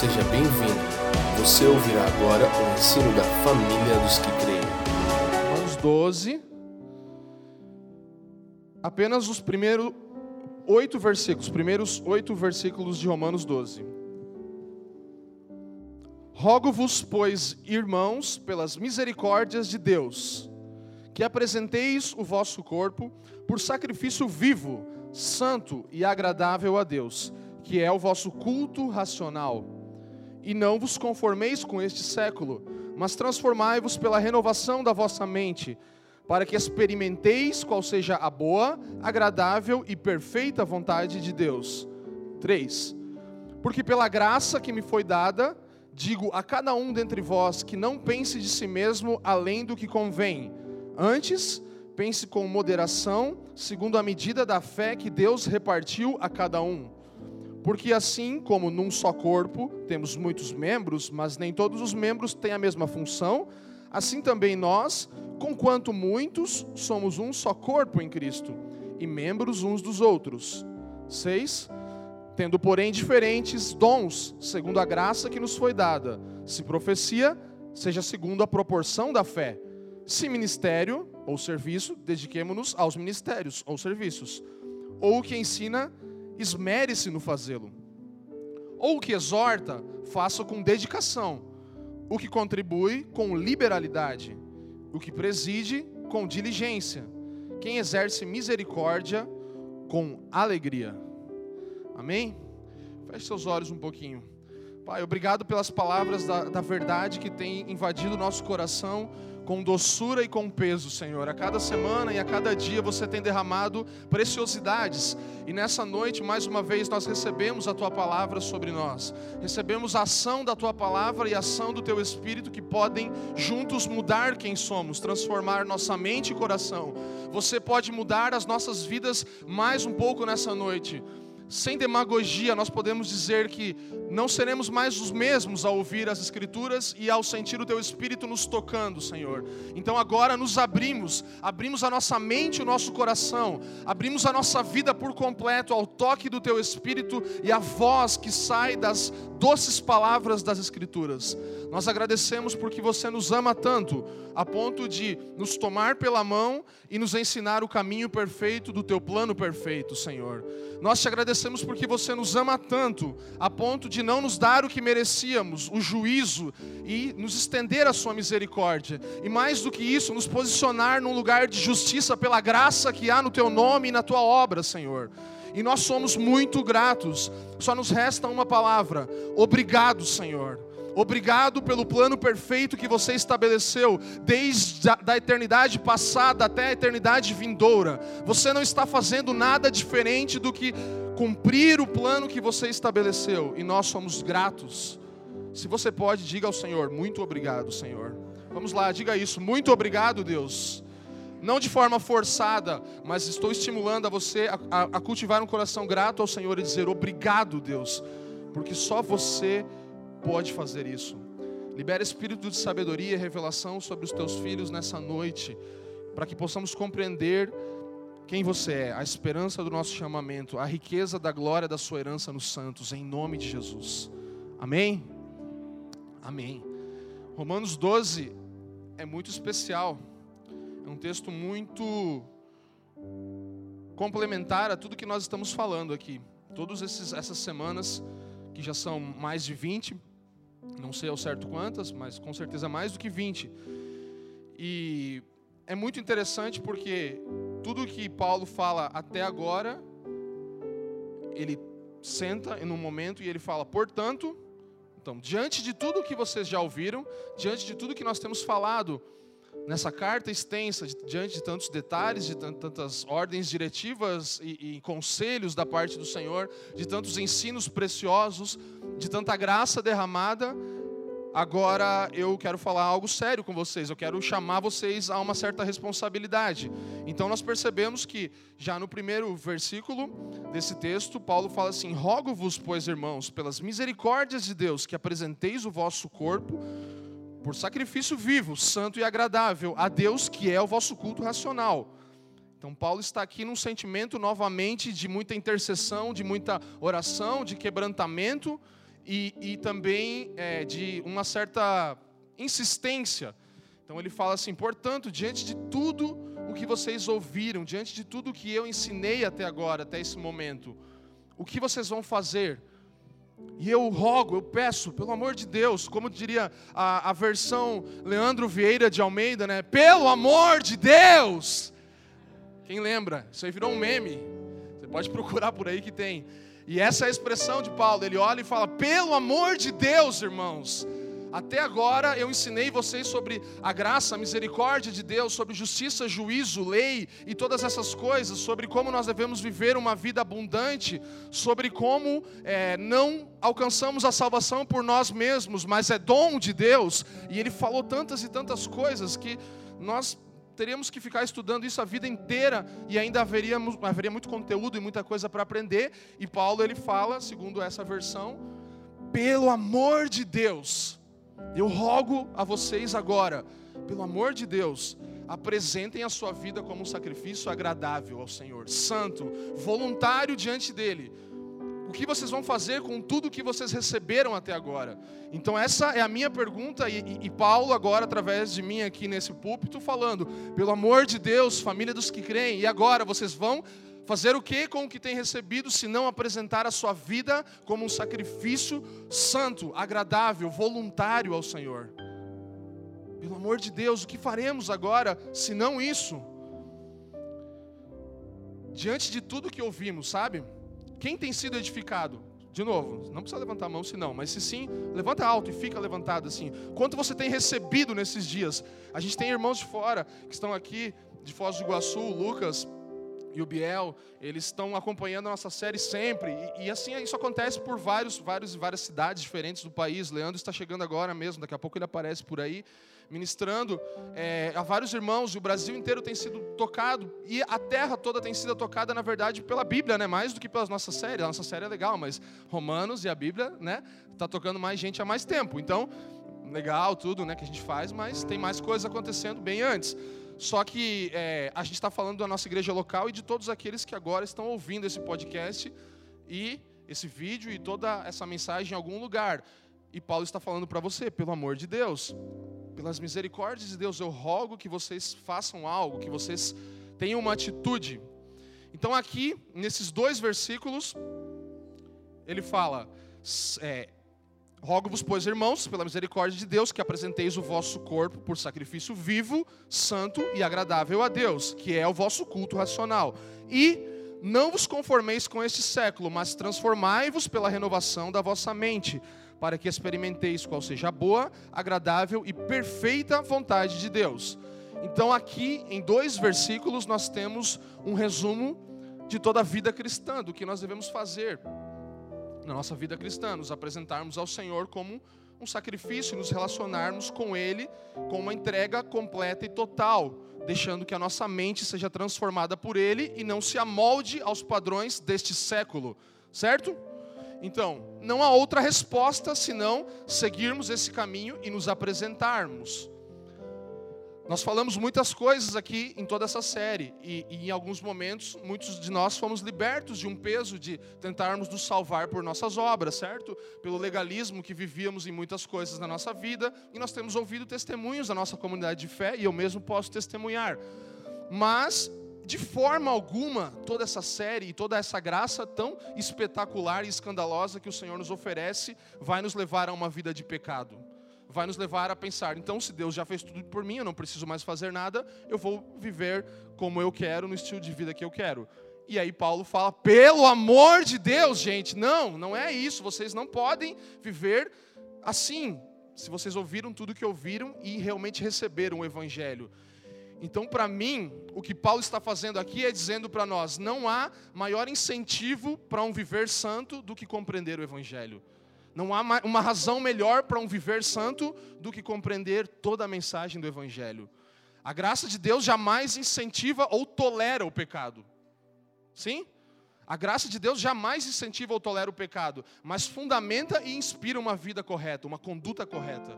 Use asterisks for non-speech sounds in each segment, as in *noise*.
seja bem-vindo. Você ouvirá agora o ensino da família dos que creem. Romanos 12. Apenas os primeiros oito versículos, os primeiros oito versículos de Romanos 12. Rogo-vos, pois, irmãos, pelas misericórdias de Deus, que apresenteis o vosso corpo por sacrifício vivo, santo e agradável a Deus, que é o vosso culto racional. E não vos conformeis com este século, mas transformai-vos pela renovação da vossa mente, para que experimenteis qual seja a boa, agradável e perfeita vontade de Deus. 3. Porque pela graça que me foi dada, digo a cada um dentre vós que não pense de si mesmo além do que convém. Antes, pense com moderação, segundo a medida da fé que Deus repartiu a cada um. Porque assim como num só corpo temos muitos membros, mas nem todos os membros têm a mesma função, assim também nós, conquanto muitos, somos um só corpo em Cristo e membros uns dos outros. 6. Tendo, porém, diferentes dons, segundo a graça que nos foi dada. Se profecia, seja segundo a proporção da fé. Se ministério ou serviço, dediquemo-nos aos ministérios ou serviços. Ou o que ensina, esmere-se no fazê-lo. Ou o que exorta, faça com dedicação. O que contribui, com liberalidade. O que preside, com diligência. Quem exerce misericórdia, com alegria. Amém? Feche seus olhos um pouquinho. Pai, obrigado pelas palavras da, da verdade que tem invadido o nosso coração com doçura e com peso, Senhor. A cada semana e a cada dia você tem derramado preciosidades. E nessa noite, mais uma vez, nós recebemos a tua palavra sobre nós. Recebemos a ação da tua palavra e a ação do teu espírito que podem juntos mudar quem somos, transformar nossa mente e coração. Você pode mudar as nossas vidas mais um pouco nessa noite sem demagogia, nós podemos dizer que não seremos mais os mesmos ao ouvir as Escrituras e ao sentir o Teu Espírito nos tocando, Senhor. Então agora nos abrimos, abrimos a nossa mente e o nosso coração, abrimos a nossa vida por completo ao toque do Teu Espírito e à voz que sai das doces palavras das Escrituras. Nós agradecemos porque você nos ama tanto, a ponto de nos tomar pela mão e nos ensinar o caminho perfeito do Teu plano perfeito, Senhor. Nós te agradecemos porque você nos ama tanto, a ponto de não nos dar o que merecíamos, o juízo, e nos estender a Sua misericórdia. E mais do que isso, nos posicionar num lugar de justiça pela graça que há no Teu nome e na Tua obra, Senhor. E nós somos muito gratos. Só nos resta uma palavra: obrigado, Senhor. Obrigado pelo plano perfeito que você estabeleceu desde a da eternidade passada até a eternidade vindoura. Você não está fazendo nada diferente do que cumprir o plano que você estabeleceu e nós somos gratos. Se você pode, diga ao Senhor: muito obrigado, Senhor. Vamos lá, diga isso. Muito obrigado, Deus. Não de forma forçada, mas estou estimulando a você a, a, a cultivar um coração grato ao Senhor e dizer obrigado, Deus, porque só você pode fazer isso. Libera espírito de sabedoria e revelação sobre os teus filhos nessa noite, para que possamos compreender quem você é, a esperança do nosso chamamento, a riqueza da glória da sua herança nos santos, em nome de Jesus. Amém? Amém. Romanos 12 é muito especial, é um texto muito complementar a tudo que nós estamos falando aqui. Todas essas semanas, que já são mais de 20, não sei ao certo quantas, mas com certeza mais do que 20. E é muito interessante porque tudo que Paulo fala até agora, ele senta em um momento e ele fala, portanto, então, diante de tudo que vocês já ouviram, diante de tudo que nós temos falado nessa carta extensa, diante de tantos detalhes, de tantas ordens diretivas e, e conselhos da parte do Senhor, de tantos ensinos preciosos, de tanta graça derramada, agora eu quero falar algo sério com vocês, eu quero chamar vocês a uma certa responsabilidade. Então nós percebemos que já no primeiro versículo desse texto, Paulo fala assim: Rogo-vos, pois, irmãos, pelas misericórdias de Deus, que apresenteis o vosso corpo por sacrifício vivo, santo e agradável a Deus, que é o vosso culto racional. Então, Paulo está aqui num sentimento novamente de muita intercessão, de muita oração, de quebrantamento e, e também é, de uma certa insistência. Então ele fala assim: portanto, diante de tudo o que vocês ouviram, diante de tudo o que eu ensinei até agora, até esse momento, o que vocês vão fazer? E eu rogo, eu peço, pelo amor de Deus, como diria a, a versão Leandro Vieira de Almeida, né? Pelo amor de Deus! Quem lembra? Isso aí virou um meme. Você pode *laughs* procurar por aí que tem. E essa é a expressão de Paulo. Ele olha e fala: pelo amor de Deus, irmãos, até agora eu ensinei vocês sobre a graça, a misericórdia de Deus, sobre justiça, juízo, lei e todas essas coisas, sobre como nós devemos viver uma vida abundante, sobre como é, não alcançamos a salvação por nós mesmos, mas é dom de Deus. E ele falou tantas e tantas coisas que nós teríamos que ficar estudando isso a vida inteira e ainda haveria, haveria muito conteúdo e muita coisa para aprender. E Paulo ele fala, segundo essa versão, pelo amor de Deus eu rogo a vocês agora, pelo amor de Deus, apresentem a sua vida como um sacrifício agradável ao Senhor, santo, voluntário diante dEle. O que vocês vão fazer com tudo que vocês receberam até agora? Então, essa é a minha pergunta, e, e, e Paulo, agora, através de mim aqui nesse púlpito, falando: pelo amor de Deus, família dos que creem, e agora vocês vão Fazer o que com o que tem recebido, se não apresentar a sua vida como um sacrifício santo, agradável, voluntário ao Senhor? Pelo amor de Deus, o que faremos agora se não isso? Diante de tudo que ouvimos, sabe? Quem tem sido edificado? De novo, não precisa levantar a mão se não, mas se sim, levanta alto e fica levantado assim. Quanto você tem recebido nesses dias? A gente tem irmãos de fora que estão aqui, de Foz do Iguaçu, Lucas, e o Biel, eles estão acompanhando a nossa série sempre. E, e, assim, isso acontece por vários, vários, várias cidades diferentes do país. Leandro está chegando agora mesmo, daqui a pouco ele aparece por aí, ministrando é, a vários irmãos. E o Brasil inteiro tem sido tocado. E a terra toda tem sido tocada, na verdade, pela Bíblia, né? mais do que pelas nossas séries. A nossa série é legal, mas Romanos e a Bíblia né? está tocando mais gente há mais tempo. Então, legal tudo né, que a gente faz, mas tem mais coisas acontecendo bem antes. Só que é, a gente está falando da nossa igreja local e de todos aqueles que agora estão ouvindo esse podcast e esse vídeo e toda essa mensagem em algum lugar. E Paulo está falando para você, pelo amor de Deus, pelas misericórdias de Deus, eu rogo que vocês façam algo, que vocês tenham uma atitude. Então, aqui, nesses dois versículos, ele fala: é, Rogo-vos, pois, irmãos, pela misericórdia de Deus, que apresenteis o vosso corpo por sacrifício vivo, santo e agradável a Deus, que é o vosso culto racional. E não vos conformeis com este século, mas transformai-vos pela renovação da vossa mente, para que experimenteis qual seja a boa, agradável e perfeita vontade de Deus. Então, aqui, em dois versículos, nós temos um resumo de toda a vida cristã, do que nós devemos fazer na nossa vida cristã, nos apresentarmos ao Senhor como um sacrifício, nos relacionarmos com Ele com uma entrega completa e total, deixando que a nossa mente seja transformada por Ele e não se amolde aos padrões deste século, certo? Então, não há outra resposta senão seguirmos esse caminho e nos apresentarmos. Nós falamos muitas coisas aqui em toda essa série, e, e, em alguns momentos, muitos de nós fomos libertos de um peso de tentarmos nos salvar por nossas obras, certo? Pelo legalismo que vivíamos em muitas coisas na nossa vida, e nós temos ouvido testemunhos da nossa comunidade de fé, e eu mesmo posso testemunhar. Mas, de forma alguma, toda essa série e toda essa graça tão espetacular e escandalosa que o Senhor nos oferece vai nos levar a uma vida de pecado vai nos levar a pensar: então, se Deus já fez tudo por mim, eu não preciso mais fazer nada, eu vou viver como eu quero, no estilo de vida que eu quero. E aí Paulo fala: pelo amor de Deus, gente, não, não é isso, vocês não podem viver assim. Se vocês ouviram tudo que ouviram e realmente receberam o Evangelho. Então, para mim, o que Paulo está fazendo aqui é dizendo para nós: não há maior incentivo para um viver santo do que compreender o Evangelho. Não há uma razão melhor para um viver santo do que compreender toda a mensagem do Evangelho. A graça de Deus jamais incentiva ou tolera o pecado. Sim? A graça de Deus jamais incentiva ou tolera o pecado, mas fundamenta e inspira uma vida correta, uma conduta correta.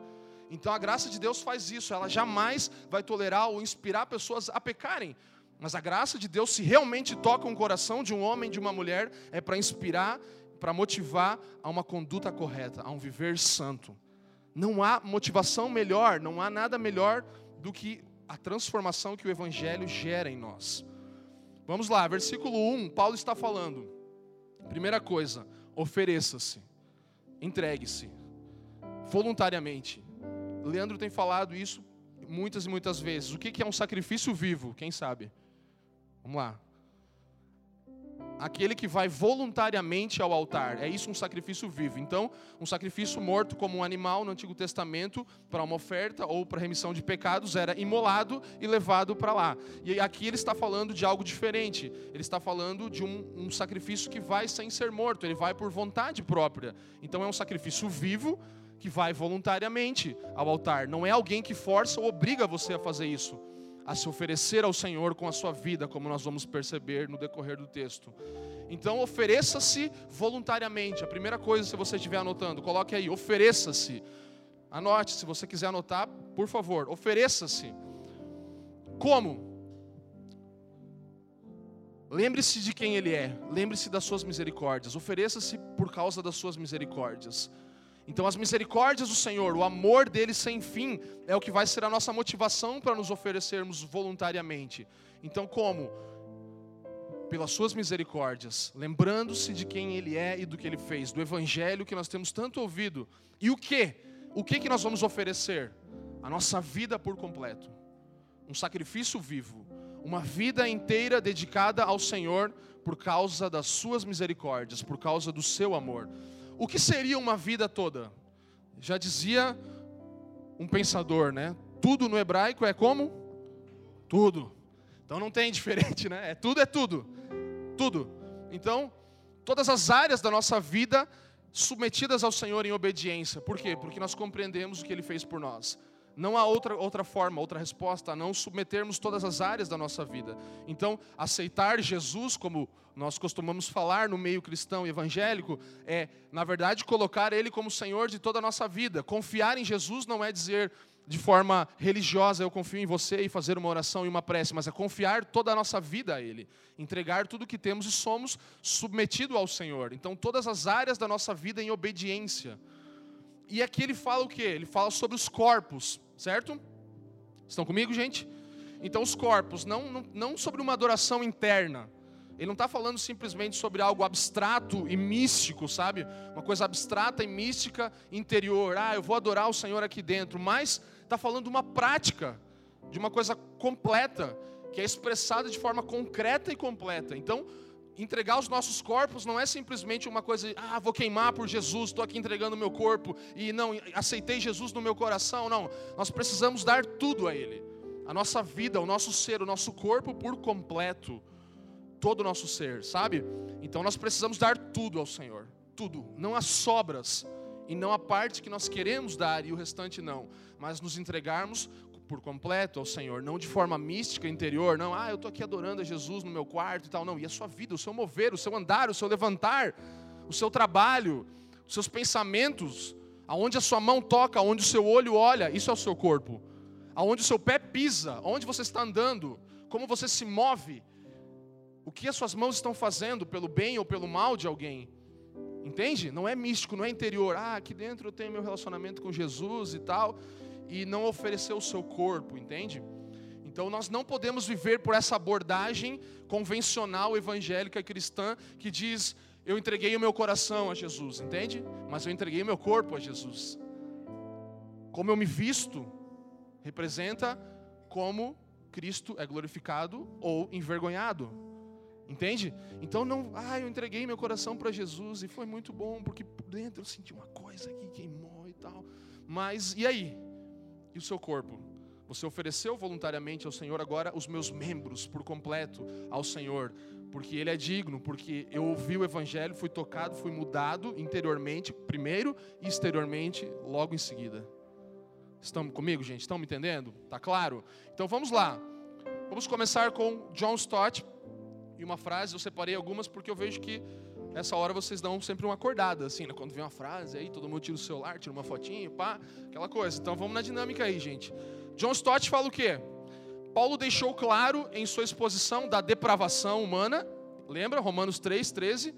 Então a graça de Deus faz isso, ela jamais vai tolerar ou inspirar pessoas a pecarem. Mas a graça de Deus, se realmente toca o coração de um homem, de uma mulher, é para inspirar para motivar a uma conduta correta, a um viver santo. Não há motivação melhor, não há nada melhor do que a transformação que o Evangelho gera em nós. Vamos lá, versículo 1, Paulo está falando. Primeira coisa, ofereça-se, entregue-se, voluntariamente. Leandro tem falado isso muitas e muitas vezes. O que é um sacrifício vivo? Quem sabe? Vamos lá aquele que vai voluntariamente ao altar. É isso um sacrifício vivo. Então, um sacrifício morto como um animal no Antigo Testamento para uma oferta ou para remissão de pecados era imolado e levado para lá. E aqui ele está falando de algo diferente. Ele está falando de um, um sacrifício que vai sem ser morto. Ele vai por vontade própria. Então, é um sacrifício vivo que vai voluntariamente ao altar. Não é alguém que força ou obriga você a fazer isso a se oferecer ao Senhor com a sua vida, como nós vamos perceber no decorrer do texto. Então, ofereça-se voluntariamente. A primeira coisa, se você estiver anotando, coloque aí: ofereça-se. Anote, se você quiser anotar, por favor, ofereça-se. Como? Lembre-se de quem Ele é, lembre-se das suas misericórdias, ofereça-se por causa das suas misericórdias. Então, as misericórdias do Senhor, o amor dele sem fim, é o que vai ser a nossa motivação para nos oferecermos voluntariamente. Então, como? Pelas suas misericórdias, lembrando-se de quem ele é e do que ele fez, do evangelho que nós temos tanto ouvido. E o que? O que que nós vamos oferecer? A nossa vida por completo. Um sacrifício vivo, uma vida inteira dedicada ao Senhor por causa das suas misericórdias, por causa do seu amor. O que seria uma vida toda? Já dizia um pensador, né? Tudo no hebraico é como? Tudo. Então não tem *laughs* diferente, né? É tudo é tudo. Tudo. Então, todas as áreas da nossa vida submetidas ao Senhor em obediência. Por quê? Porque nós compreendemos o que ele fez por nós. Não há outra, outra forma, outra resposta a não submetermos todas as áreas da nossa vida. Então, aceitar Jesus, como nós costumamos falar no meio cristão e evangélico, é, na verdade, colocar Ele como Senhor de toda a nossa vida. Confiar em Jesus não é dizer de forma religiosa, eu confio em você e fazer uma oração e uma prece, mas é confiar toda a nossa vida a Ele, entregar tudo o que temos e somos submetido ao Senhor. Então, todas as áreas da nossa vida em obediência. E aqui ele fala o que? Ele fala sobre os corpos, certo? Estão comigo, gente? Então, os corpos, não, não, não sobre uma adoração interna. Ele não está falando simplesmente sobre algo abstrato e místico, sabe? Uma coisa abstrata e mística interior. Ah, eu vou adorar o Senhor aqui dentro. Mas está falando de uma prática, de uma coisa completa, que é expressada de forma concreta e completa. Então, entregar os nossos corpos não é simplesmente uma coisa, ah, vou queimar por Jesus, estou aqui entregando o meu corpo e não aceitei Jesus no meu coração. Não, nós precisamos dar tudo a Ele, a nossa vida, o nosso ser, o nosso corpo por completo, todo o nosso ser, sabe? Então nós precisamos dar tudo ao Senhor, tudo, não as sobras e não a parte que nós queremos dar e o restante não, mas nos entregarmos por completo ao Senhor, não de forma mística, interior, não, ah, eu estou aqui adorando a Jesus no meu quarto e tal, não, e a sua vida, o seu mover, o seu andar, o seu levantar, o seu trabalho, os seus pensamentos, aonde a sua mão toca, aonde o seu olho olha, isso é o seu corpo, aonde o seu pé pisa, onde você está andando, como você se move, o que as suas mãos estão fazendo pelo bem ou pelo mal de alguém. Entende? Não é místico, não é interior. Ah, aqui dentro eu tenho meu relacionamento com Jesus e tal e não oferecer o seu corpo, entende? Então nós não podemos viver por essa abordagem convencional evangélica cristã que diz eu entreguei o meu coração a Jesus, entende? Mas eu entreguei o meu corpo a Jesus. Como eu me visto representa como Cristo é glorificado ou envergonhado. Entende? Então não, ah, eu entreguei meu coração para Jesus e foi muito bom porque por dentro eu senti uma coisa que queimou e tal. Mas e aí? e o seu corpo. Você ofereceu voluntariamente ao Senhor agora os meus membros por completo ao Senhor, porque Ele é digno, porque eu ouvi o Evangelho, fui tocado, fui mudado interiormente, primeiro e exteriormente, logo em seguida. Estão comigo, gente? Estão me entendendo? Tá claro? Então vamos lá. Vamos começar com John Stott e uma frase. Eu separei algumas porque eu vejo que Nessa hora vocês dão sempre uma acordada, assim, né? Quando vem uma frase aí, todo mundo tira o celular, tira uma fotinha, pá, aquela coisa. Então vamos na dinâmica aí, gente. John Stott fala o quê? Paulo deixou claro em sua exposição da depravação humana, lembra? Romanos 3, 13,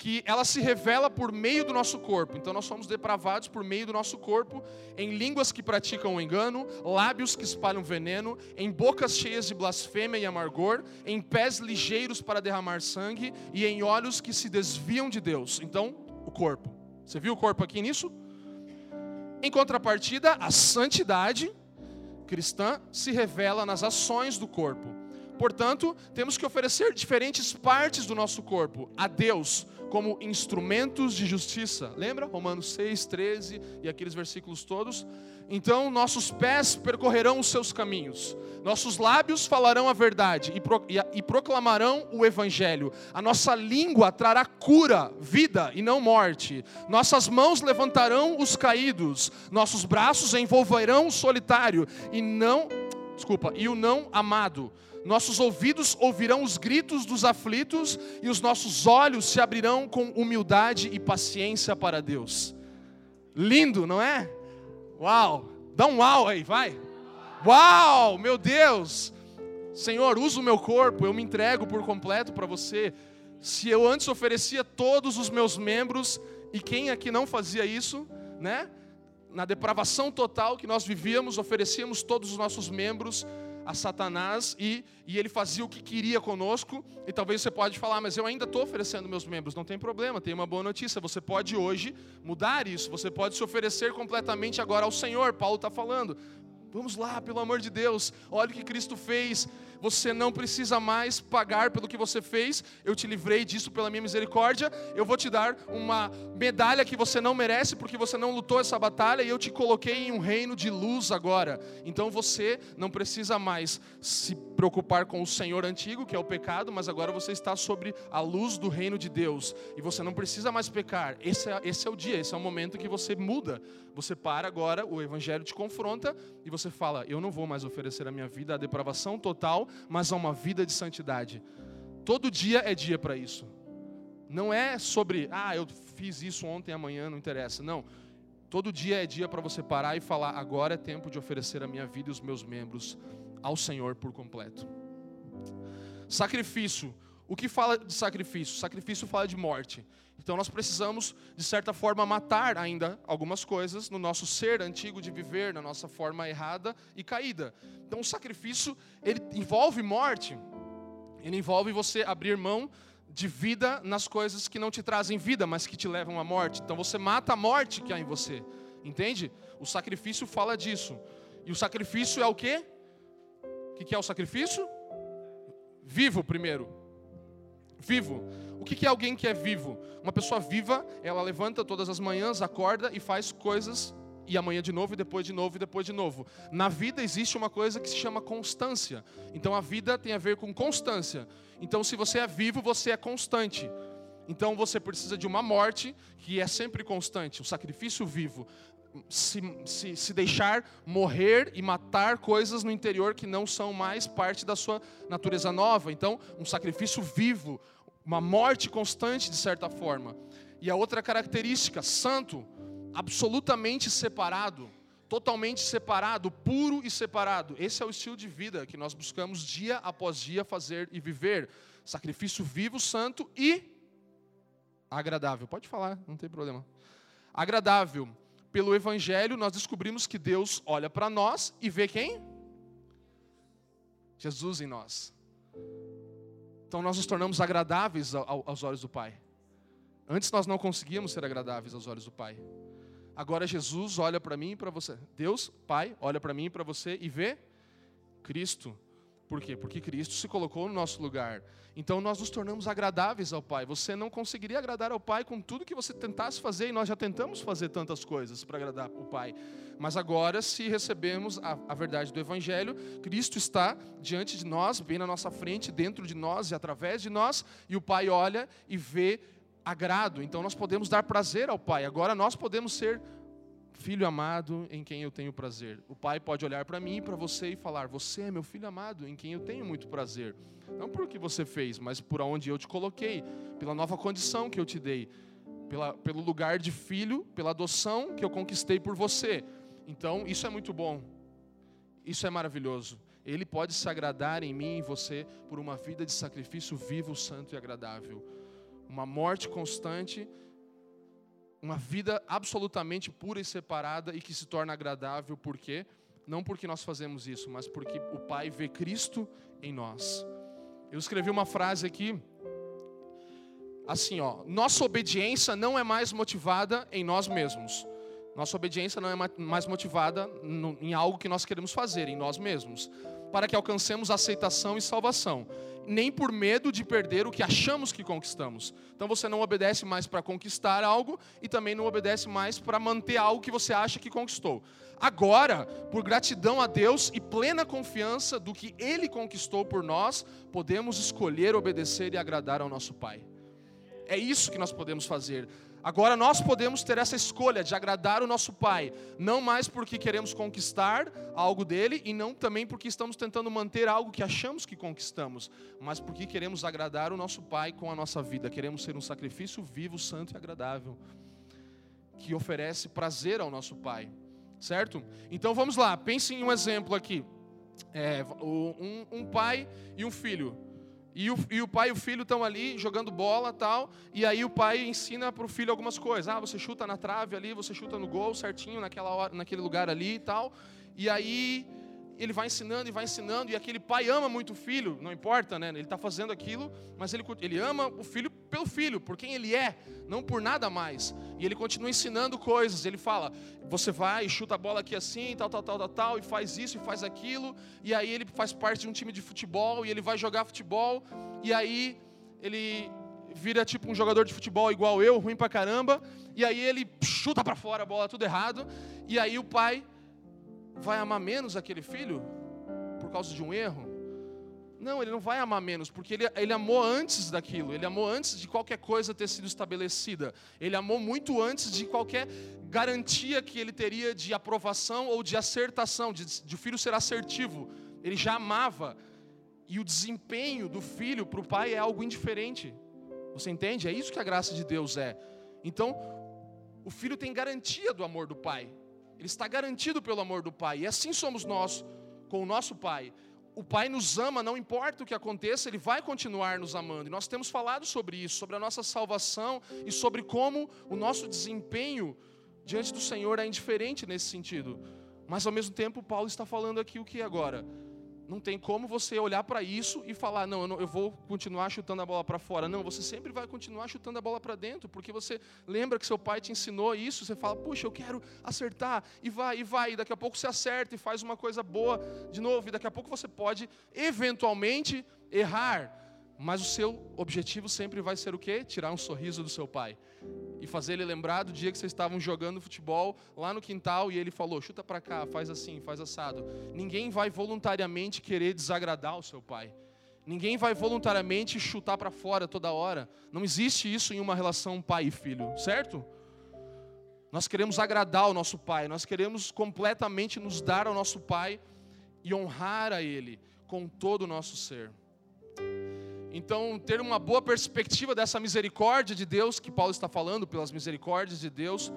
que ela se revela por meio do nosso corpo. Então nós somos depravados por meio do nosso corpo, em línguas que praticam o engano, lábios que espalham veneno, em bocas cheias de blasfêmia e amargor, em pés ligeiros para derramar sangue e em olhos que se desviam de Deus. Então, o corpo. Você viu o corpo aqui nisso? Em contrapartida, a santidade cristã se revela nas ações do corpo. Portanto, temos que oferecer diferentes partes do nosso corpo a Deus como instrumentos de justiça. Lembra? Romanos 6, 13 e aqueles versículos todos. Então, nossos pés percorrerão os seus caminhos, nossos lábios falarão a verdade e, e proclamarão o evangelho. A nossa língua trará cura, vida e não morte. Nossas mãos levantarão os caídos, nossos braços envolverão o solitário e não, desculpa, e o não amado nossos ouvidos ouvirão os gritos dos aflitos e os nossos olhos se abrirão com humildade e paciência para Deus. Lindo, não é? Uau! Dá um uau aí, vai! Uau! Meu Deus! Senhor, usa o meu corpo, eu me entrego por completo para você. Se eu antes oferecia todos os meus membros, e quem aqui não fazia isso, né? Na depravação total que nós vivíamos, oferecíamos todos os nossos membros a Satanás e, e ele fazia o que queria conosco. E talvez você pode falar, mas eu ainda estou oferecendo meus membros. Não tem problema, tem uma boa notícia. Você pode hoje mudar isso. Você pode se oferecer completamente agora ao Senhor. Paulo está falando. Vamos lá, pelo amor de Deus, olha o que Cristo fez. Você não precisa mais pagar pelo que você fez. Eu te livrei disso pela minha misericórdia. Eu vou te dar uma medalha que você não merece porque você não lutou essa batalha e eu te coloquei em um reino de luz agora. Então você não precisa mais se preocupar com o Senhor antigo, que é o pecado, mas agora você está sobre a luz do reino de Deus e você não precisa mais pecar. Esse é, esse é o dia, esse é o momento que você muda. Você para agora, o evangelho te confronta e você fala: Eu não vou mais oferecer a minha vida à depravação total, mas a uma vida de santidade. Todo dia é dia para isso. Não é sobre, ah, eu fiz isso ontem, amanhã, não interessa. Não. Todo dia é dia para você parar e falar: agora é tempo de oferecer a minha vida e os meus membros ao Senhor por completo. Sacrifício. O que fala de sacrifício? Sacrifício fala de morte. Então nós precisamos, de certa forma, matar ainda algumas coisas no nosso ser antigo de viver, na nossa forma errada e caída. Então o sacrifício, ele envolve morte. Ele envolve você abrir mão de vida nas coisas que não te trazem vida, mas que te levam à morte. Então você mata a morte que há em você. Entende? O sacrifício fala disso. E o sacrifício é o quê? O que é o sacrifício? Vivo primeiro. Vivo. O que é alguém que é vivo? Uma pessoa viva, ela levanta todas as manhãs, acorda e faz coisas, e amanhã de novo, e depois de novo, e depois de novo. Na vida existe uma coisa que se chama constância. Então a vida tem a ver com constância. Então se você é vivo, você é constante. Então você precisa de uma morte que é sempre constante, um sacrifício vivo. Se, se, se, deixar morrer e matar coisas no interior que não são mais parte da sua natureza nova. Então, um sacrifício vivo, uma morte constante de certa forma. E a outra característica, santo, absolutamente separado, totalmente separado, puro e separado. Esse é o estilo de vida que nós buscamos dia após dia fazer e viver. Sacrifício vivo, santo e agradável. Pode falar, não tem problema. Agradável. Pelo evangelho nós descobrimos que Deus olha para nós e vê quem? Jesus em nós. Então nós nos tornamos agradáveis aos olhos do Pai. Antes nós não conseguíamos ser agradáveis aos olhos do Pai. Agora Jesus olha para mim e para você. Deus, Pai, olha para mim e para você e vê Cristo. Por quê? Porque Cristo se colocou no nosso lugar. Então nós nos tornamos agradáveis ao Pai. Você não conseguiria agradar ao Pai com tudo que você tentasse fazer, e nós já tentamos fazer tantas coisas para agradar o Pai. Mas agora, se recebemos a, a, verdade do Evangelho, Cristo está diante de nós, bem na nossa frente, dentro de nós e através de nós, e o Pai olha e vê agrado. Então nós podemos dar prazer ao Pai. Agora nós podemos ser filho amado em quem eu tenho prazer. O pai pode olhar para mim e para você e falar: Você é meu filho amado em quem eu tenho muito prazer. Não por que você fez, mas por onde eu te coloquei, pela nova condição que eu te dei, pela, pelo lugar de filho, pela adoção que eu conquistei por você. Então, isso é muito bom. Isso é maravilhoso. Ele pode se agradar em mim e você por uma vida de sacrifício vivo, santo e agradável. uma morte constante, uma vida absolutamente pura e separada e que se torna agradável, por quê? Não porque nós fazemos isso, mas porque o Pai vê Cristo em nós. Eu escrevi uma frase aqui, assim, ó: Nossa obediência não é mais motivada em nós mesmos. Nossa obediência não é mais motivada em algo que nós queremos fazer, em nós mesmos, para que alcancemos aceitação e salvação, nem por medo de perder o que achamos que conquistamos. Então você não obedece mais para conquistar algo e também não obedece mais para manter algo que você acha que conquistou. Agora, por gratidão a Deus e plena confiança do que Ele conquistou por nós, podemos escolher obedecer e agradar ao nosso Pai. É isso que nós podemos fazer. Agora nós podemos ter essa escolha de agradar o nosso Pai, não mais porque queremos conquistar algo dele e não também porque estamos tentando manter algo que achamos que conquistamos, mas porque queremos agradar o nosso Pai com a nossa vida, queremos ser um sacrifício vivo, santo e agradável, que oferece prazer ao nosso Pai, certo? Então vamos lá, pense em um exemplo aqui: é, um, um pai e um filho. E o, e o pai e o filho estão ali jogando bola tal. E aí o pai ensina para o filho algumas coisas. Ah, você chuta na trave ali, você chuta no gol certinho naquela hora, naquele lugar ali e tal. E aí ele vai ensinando e vai ensinando, e aquele pai ama muito o filho, não importa, né? Ele está fazendo aquilo, mas ele, ele ama o filho pelo filho, por quem ele é, não por nada mais. E ele continua ensinando coisas. Ele fala: você vai, chuta a bola aqui assim, tal, tal, tal, tal, tal, e faz isso e faz aquilo. E aí ele faz parte de um time de futebol e ele vai jogar futebol. E aí ele vira tipo um jogador de futebol igual eu, ruim pra caramba. E aí ele chuta para fora a bola tudo errado. E aí o pai vai amar menos aquele filho por causa de um erro? Não, ele não vai amar menos, porque ele, ele amou antes daquilo, ele amou antes de qualquer coisa ter sido estabelecida, ele amou muito antes de qualquer garantia que ele teria de aprovação ou de acertação, de, de o filho ser assertivo. Ele já amava, e o desempenho do filho para o pai é algo indiferente. Você entende? É isso que a graça de Deus é. Então, o filho tem garantia do amor do pai. Ele está garantido pelo amor do Pai. E assim somos nós com o nosso Pai. O Pai nos ama, não importa o que aconteça, Ele vai continuar nos amando. E nós temos falado sobre isso, sobre a nossa salvação e sobre como o nosso desempenho diante do Senhor é indiferente nesse sentido. Mas ao mesmo tempo, Paulo está falando aqui o que agora? Não tem como você olhar para isso e falar, não eu, não, eu vou continuar chutando a bola para fora. Não, você sempre vai continuar chutando a bola para dentro, porque você lembra que seu pai te ensinou isso, você fala, puxa, eu quero acertar, e vai, e vai, e daqui a pouco você acerta e faz uma coisa boa de novo, e daqui a pouco você pode, eventualmente, errar. Mas o seu objetivo sempre vai ser o quê? Tirar um sorriso do seu pai e fazer ele lembrar do dia que vocês estavam jogando futebol lá no quintal e ele falou: chuta para cá, faz assim, faz assado. Ninguém vai voluntariamente querer desagradar o seu pai. Ninguém vai voluntariamente chutar para fora toda hora. Não existe isso em uma relação pai e filho, certo? Nós queremos agradar o nosso pai, nós queremos completamente nos dar ao nosso pai e honrar a ele com todo o nosso ser. Então, ter uma boa perspectiva dessa misericórdia de Deus, que Paulo está falando, pelas misericórdias de Deus,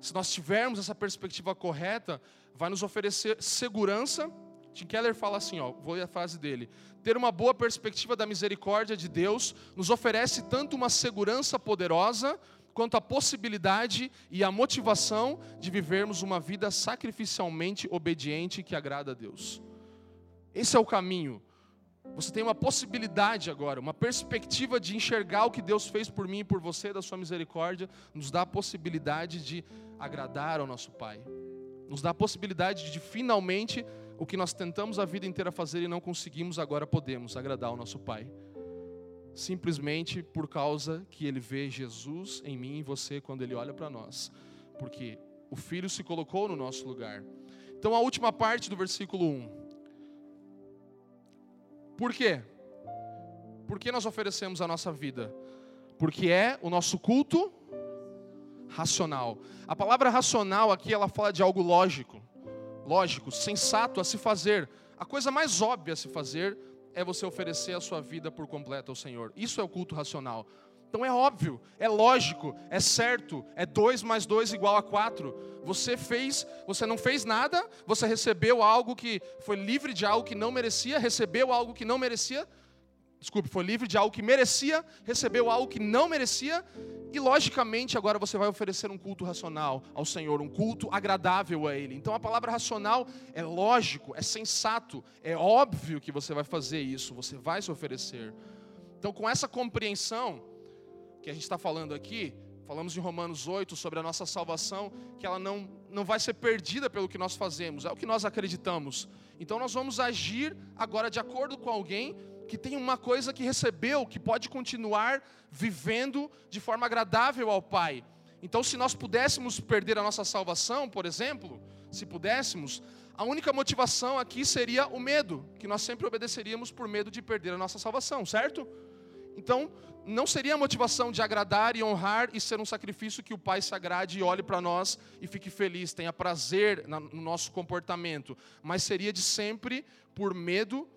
se nós tivermos essa perspectiva correta, vai nos oferecer segurança. Tim Keller fala assim, ó, vou ler a frase dele. Ter uma boa perspectiva da misericórdia de Deus nos oferece tanto uma segurança poderosa, quanto a possibilidade e a motivação de vivermos uma vida sacrificialmente obediente que agrada a Deus. Esse é o caminho você tem uma possibilidade agora, uma perspectiva de enxergar o que Deus fez por mim e por você, da sua misericórdia, nos dá a possibilidade de agradar ao nosso Pai. Nos dá a possibilidade de finalmente o que nós tentamos a vida inteira fazer e não conseguimos, agora podemos agradar ao nosso Pai. Simplesmente por causa que Ele vê Jesus em mim e você quando Ele olha para nós. Porque o Filho se colocou no nosso lugar. Então a última parte do versículo 1. Por quê? Por que nós oferecemos a nossa vida? Porque é o nosso culto racional. A palavra racional aqui ela fala de algo lógico, lógico, sensato a se fazer. A coisa mais óbvia a se fazer é você oferecer a sua vida por completo ao Senhor. Isso é o culto racional. Então é óbvio, é lógico, é certo, é dois mais dois igual a quatro. Você fez, você não fez nada, você recebeu algo que foi livre de algo que não merecia, recebeu algo que não merecia. desculpe, foi livre de algo que merecia, recebeu algo que não merecia, e logicamente agora você vai oferecer um culto racional ao Senhor, um culto agradável a Ele. Então a palavra racional é lógico, é sensato, é óbvio que você vai fazer isso, você vai se oferecer. Então, com essa compreensão que a gente está falando aqui, falamos em Romanos 8 sobre a nossa salvação, que ela não, não vai ser perdida pelo que nós fazemos, é o que nós acreditamos. Então, nós vamos agir agora de acordo com alguém que tem uma coisa que recebeu, que pode continuar vivendo de forma agradável ao Pai. Então, se nós pudéssemos perder a nossa salvação, por exemplo, se pudéssemos, a única motivação aqui seria o medo, que nós sempre obedeceríamos por medo de perder a nossa salvação, certo? Então, não seria a motivação de agradar e honrar e ser um sacrifício que o Pai se agrade e olhe para nós e fique feliz, tenha prazer no nosso comportamento, mas seria de sempre por medo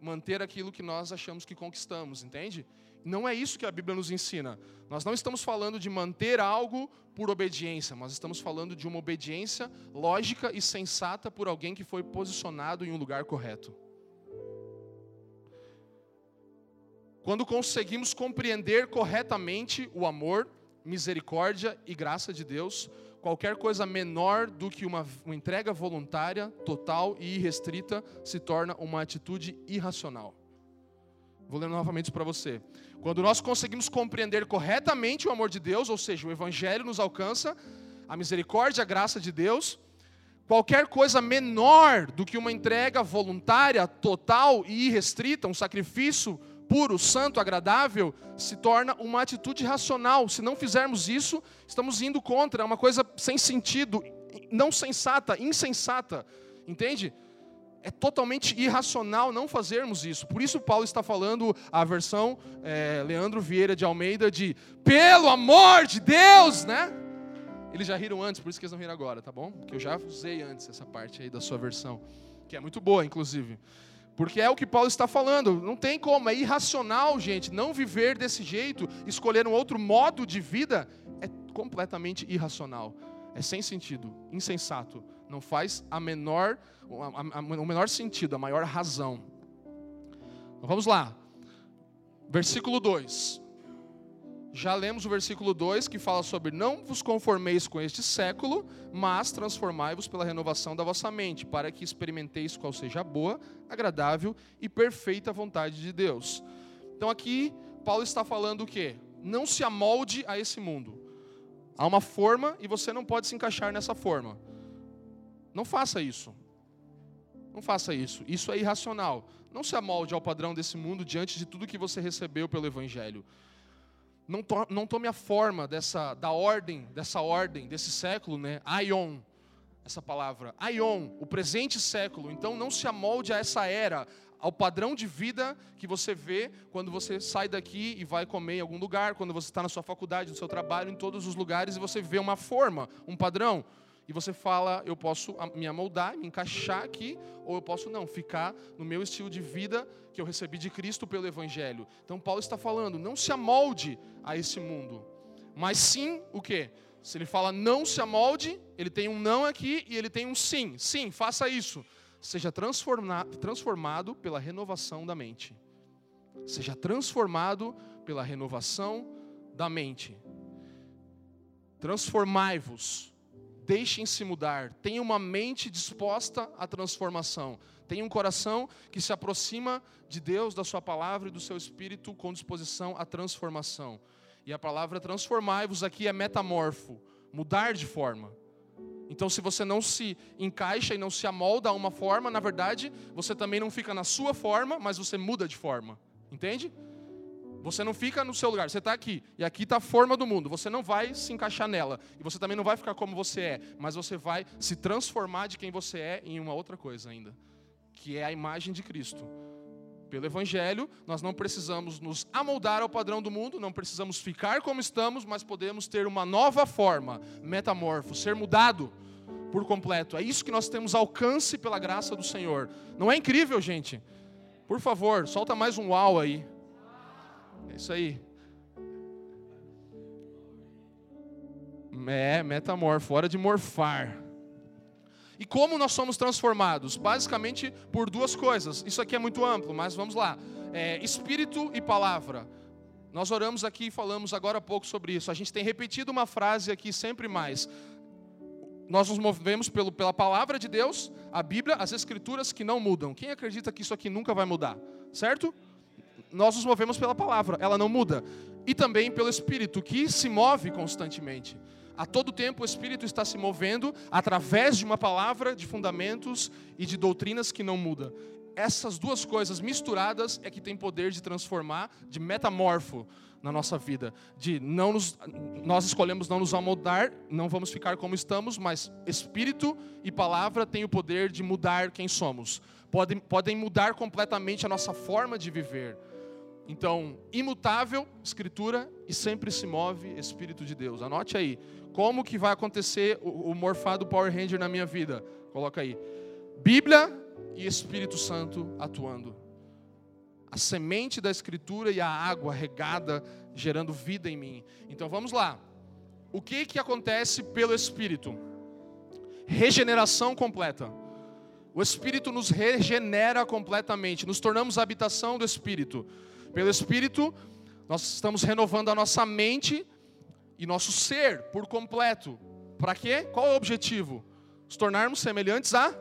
manter aquilo que nós achamos que conquistamos, entende? Não é isso que a Bíblia nos ensina. Nós não estamos falando de manter algo por obediência, nós estamos falando de uma obediência lógica e sensata por alguém que foi posicionado em um lugar correto. Quando conseguimos compreender corretamente o amor, misericórdia e graça de Deus, qualquer coisa menor do que uma, uma entrega voluntária, total e irrestrita se torna uma atitude irracional. Vou ler novamente para você. Quando nós conseguimos compreender corretamente o amor de Deus, ou seja, o Evangelho nos alcança, a misericórdia, a graça de Deus, qualquer coisa menor do que uma entrega voluntária, total e irrestrita, um sacrifício puro, santo, agradável, se torna uma atitude racional. Se não fizermos isso, estamos indo contra, é uma coisa sem sentido, não sensata, insensata. Entende? É totalmente irracional não fazermos isso. Por isso, Paulo está falando a versão é, Leandro Vieira de Almeida de pelo amor de Deus, né? Eles já riram antes, por isso que eles não riram agora, tá bom? Porque eu já usei antes essa parte aí da sua versão, que é muito boa, inclusive. Porque é o que Paulo está falando, não tem como, é irracional, gente, não viver desse jeito, escolher um outro modo de vida. É completamente irracional, é sem sentido, insensato, não faz a menor, a, a, o menor sentido, a maior razão. Então, vamos lá, versículo 2. Já lemos o versículo 2 que fala sobre não vos conformeis com este século, mas transformai-vos pela renovação da vossa mente, para que experimenteis qual seja a boa, agradável e perfeita vontade de Deus. Então aqui Paulo está falando o quê? Não se amolde a esse mundo. Há uma forma e você não pode se encaixar nessa forma. Não faça isso. Não faça isso. Isso é irracional. Não se amolde ao padrão desse mundo diante de tudo que você recebeu pelo evangelho não, to, não tome a forma dessa da ordem, dessa ordem, desse século, né? Aion, essa palavra. Aion, o presente século. Então não se amolde a essa era, ao padrão de vida que você vê quando você sai daqui e vai comer em algum lugar, quando você está na sua faculdade, no seu trabalho, em todos os lugares, e você vê uma forma, um padrão e você fala, eu posso me amoldar, me encaixar aqui, ou eu posso não, ficar no meu estilo de vida que eu recebi de Cristo pelo Evangelho. Então Paulo está falando, não se amolde a esse mundo, mas sim o quê? Se ele fala não se amolde, ele tem um não aqui e ele tem um sim. Sim, faça isso. Seja transformado pela renovação da mente. Seja transformado pela renovação da mente. Transformai-vos Deixem-se mudar. Tenha uma mente disposta à transformação. Tenha um coração que se aproxima de Deus, da Sua palavra e do seu espírito com disposição à transformação. E a palavra transformai-vos aqui é metamorfo mudar de forma. Então, se você não se encaixa e não se amolda a uma forma, na verdade, você também não fica na sua forma, mas você muda de forma. Entende? Você não fica no seu lugar, você está aqui, e aqui está a forma do mundo. Você não vai se encaixar nela, e você também não vai ficar como você é, mas você vai se transformar de quem você é em uma outra coisa ainda, que é a imagem de Cristo. Pelo Evangelho, nós não precisamos nos amoldar ao padrão do mundo, não precisamos ficar como estamos, mas podemos ter uma nova forma, metamorfo, ser mudado por completo. É isso que nós temos alcance pela graça do Senhor. Não é incrível, gente? Por favor, solta mais um uau aí. É isso aí. É, metamorfo, hora de morfar. E como nós somos transformados? Basicamente por duas coisas. Isso aqui é muito amplo, mas vamos lá. É, espírito e palavra. Nós oramos aqui e falamos agora há pouco sobre isso. A gente tem repetido uma frase aqui sempre mais. Nós nos movemos pelo, pela palavra de Deus, a Bíblia, as Escrituras que não mudam. Quem acredita que isso aqui nunca vai mudar? Certo? Nós nos movemos pela palavra, ela não muda. E também pelo Espírito, que se move constantemente. A todo tempo o Espírito está se movendo através de uma palavra, de fundamentos e de doutrinas que não muda essas duas coisas misturadas é que tem poder de transformar, de metamorfo na nossa vida, de não nos, nós escolhemos não nos amoldar, não vamos ficar como estamos, mas espírito e palavra têm o poder de mudar quem somos. Podem, podem mudar completamente a nossa forma de viver. Então, imutável, escritura e sempre se move Espírito de Deus. Anote aí. Como que vai acontecer o, o morfado Power Ranger na minha vida? Coloca aí. Bíblia, e Espírito Santo atuando. A semente da Escritura e a água regada, gerando vida em mim. Então vamos lá. O que, que acontece pelo Espírito? Regeneração completa. O Espírito nos regenera completamente, nos tornamos habitação do Espírito. Pelo Espírito, nós estamos renovando a nossa mente e nosso ser por completo. Para quê? Qual é o objetivo? Nos tornarmos semelhantes a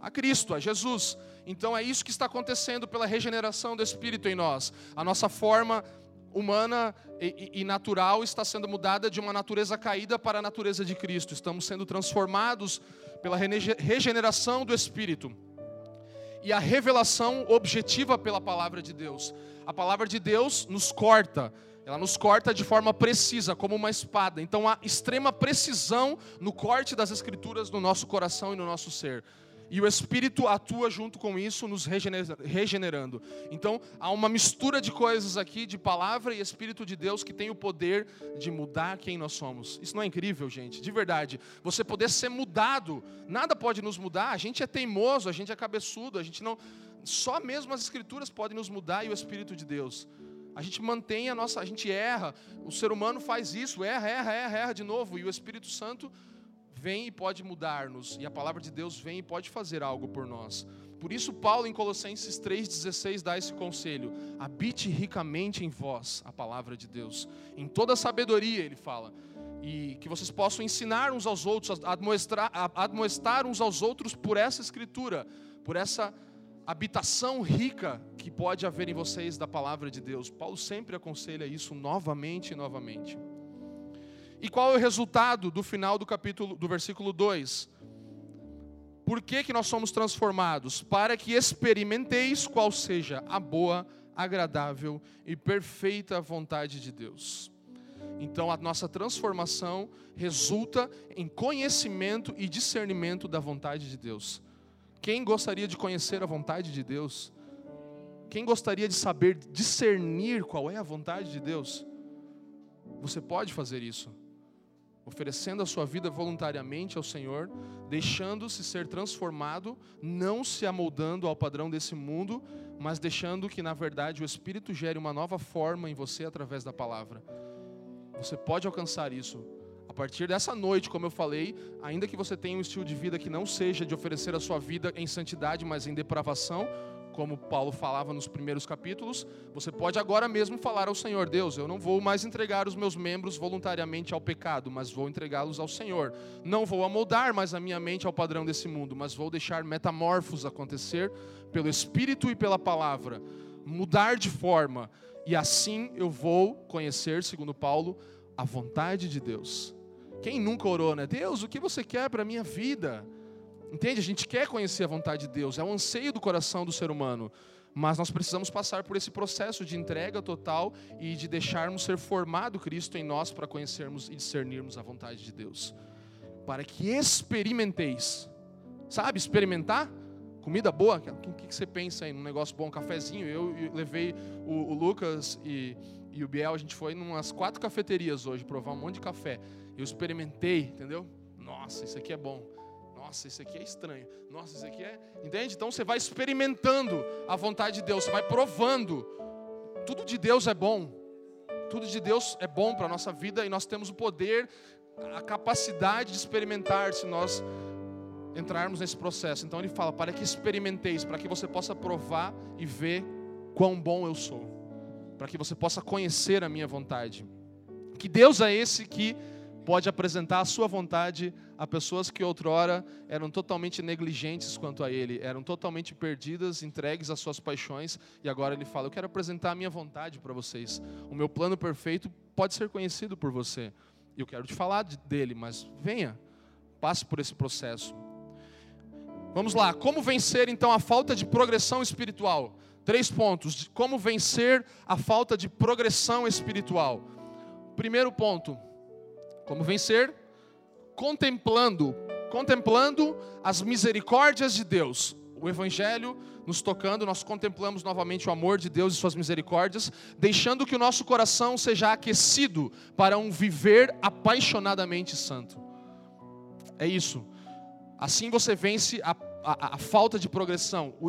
a Cristo, a Jesus. Então é isso que está acontecendo pela regeneração do Espírito em nós. A nossa forma humana e, e, natural está sendo mudada de uma natureza caída para a natureza de Cristo. Estamos sendo transformados pela regeneração do Espírito. E a revelação objetiva pela palavra de Deus. A palavra de Deus nos corta, ela nos corta de forma precisa, como uma espada. Então há extrema precisão no corte das Escrituras no nosso coração e no nosso ser. E o Espírito atua junto com isso, nos regenerando. Então, há uma mistura de coisas aqui, de palavra e Espírito de Deus, que tem o poder de mudar quem nós somos. Isso não é incrível, gente? De verdade. Você poder ser mudado, nada pode nos mudar. A gente é teimoso, a gente é cabeçudo, a gente não. Só mesmo as Escrituras podem nos mudar e o Espírito de Deus. A gente mantém a nossa, a gente erra. O ser humano faz isso, erra, erra, erra, erra de novo. E o Espírito Santo vem e pode mudar-nos, e a palavra de Deus vem e pode fazer algo por nós. Por isso, Paulo, em Colossenses 3,16, dá esse conselho: habite ricamente em vós a palavra de Deus, em toda sabedoria, ele fala, e que vocês possam ensinar uns aos outros, admoestar, admoestar uns aos outros por essa escritura, por essa habitação rica que pode haver em vocês da palavra de Deus. Paulo sempre aconselha isso novamente e novamente. E qual é o resultado do final do capítulo do versículo 2? Por que, que nós somos transformados? Para que experimenteis qual seja a boa, agradável e perfeita vontade de Deus. Então a nossa transformação resulta em conhecimento e discernimento da vontade de Deus. Quem gostaria de conhecer a vontade de Deus? Quem gostaria de saber discernir qual é a vontade de Deus? Você pode fazer isso oferecendo a sua vida voluntariamente ao Senhor, deixando-se ser transformado, não se amoldando ao padrão desse mundo, mas deixando que, na verdade, o Espírito gere uma nova forma em você através da palavra. Você pode alcançar isso. A partir dessa noite, como eu falei, ainda que você tenha um estilo de vida que não seja de oferecer a sua vida em santidade, mas em depravação, como Paulo falava nos primeiros capítulos, você pode agora mesmo falar ao Senhor: Deus, eu não vou mais entregar os meus membros voluntariamente ao pecado, mas vou entregá-los ao Senhor. Não vou amoldar mais a minha mente ao padrão desse mundo, mas vou deixar metamorfos acontecer pelo Espírito e pela palavra, mudar de forma, e assim eu vou conhecer, segundo Paulo, a vontade de Deus. Quem nunca orou, né? Deus, o que você quer para a minha vida? Entende? A gente quer conhecer a vontade de Deus, é um anseio do coração do ser humano. Mas nós precisamos passar por esse processo de entrega total e de deixarmos ser formado Cristo em nós para conhecermos e discernirmos a vontade de Deus. Para que experimenteis. Sabe, experimentar? Comida boa? O que, que, você pensa aí? Num negócio bom, um cafezinho? Eu, eu levei o, o Lucas e, e, o Biel, a gente foi em umas quatro cafeterias hoje provar um monte de café. Eu experimentei, entendeu? Nossa, isso aqui é bom. Nossa, isso aqui é estranho. Nossa, isso aqui é. Entende? Então você vai experimentando a vontade de Deus, você vai provando. Tudo de Deus é bom. Tudo de Deus é bom para a nossa vida e nós temos o poder, a capacidade de experimentar se nós entrarmos nesse processo. Então ele fala: para que experimenteis, para que você possa provar e ver quão bom eu sou, para que você possa conhecer a minha vontade. Que Deus é esse que pode apresentar a sua vontade a pessoas que outrora eram totalmente negligentes quanto a Ele, eram totalmente perdidas, entregues às suas paixões, e agora Ele fala: Eu quero apresentar a minha vontade para vocês. O meu plano perfeito pode ser conhecido por você. Eu quero te falar dele, mas venha, passe por esse processo. Vamos lá, como vencer então a falta de progressão espiritual? Três pontos. Como vencer a falta de progressão espiritual? Primeiro ponto, como vencer? Contemplando, contemplando as misericórdias de Deus. O evangelho nos tocando, nós contemplamos novamente o amor de Deus e suas misericórdias, deixando que o nosso coração seja aquecido para um viver apaixonadamente santo. É isso. Assim você vence a a, a, falta de progressão, o,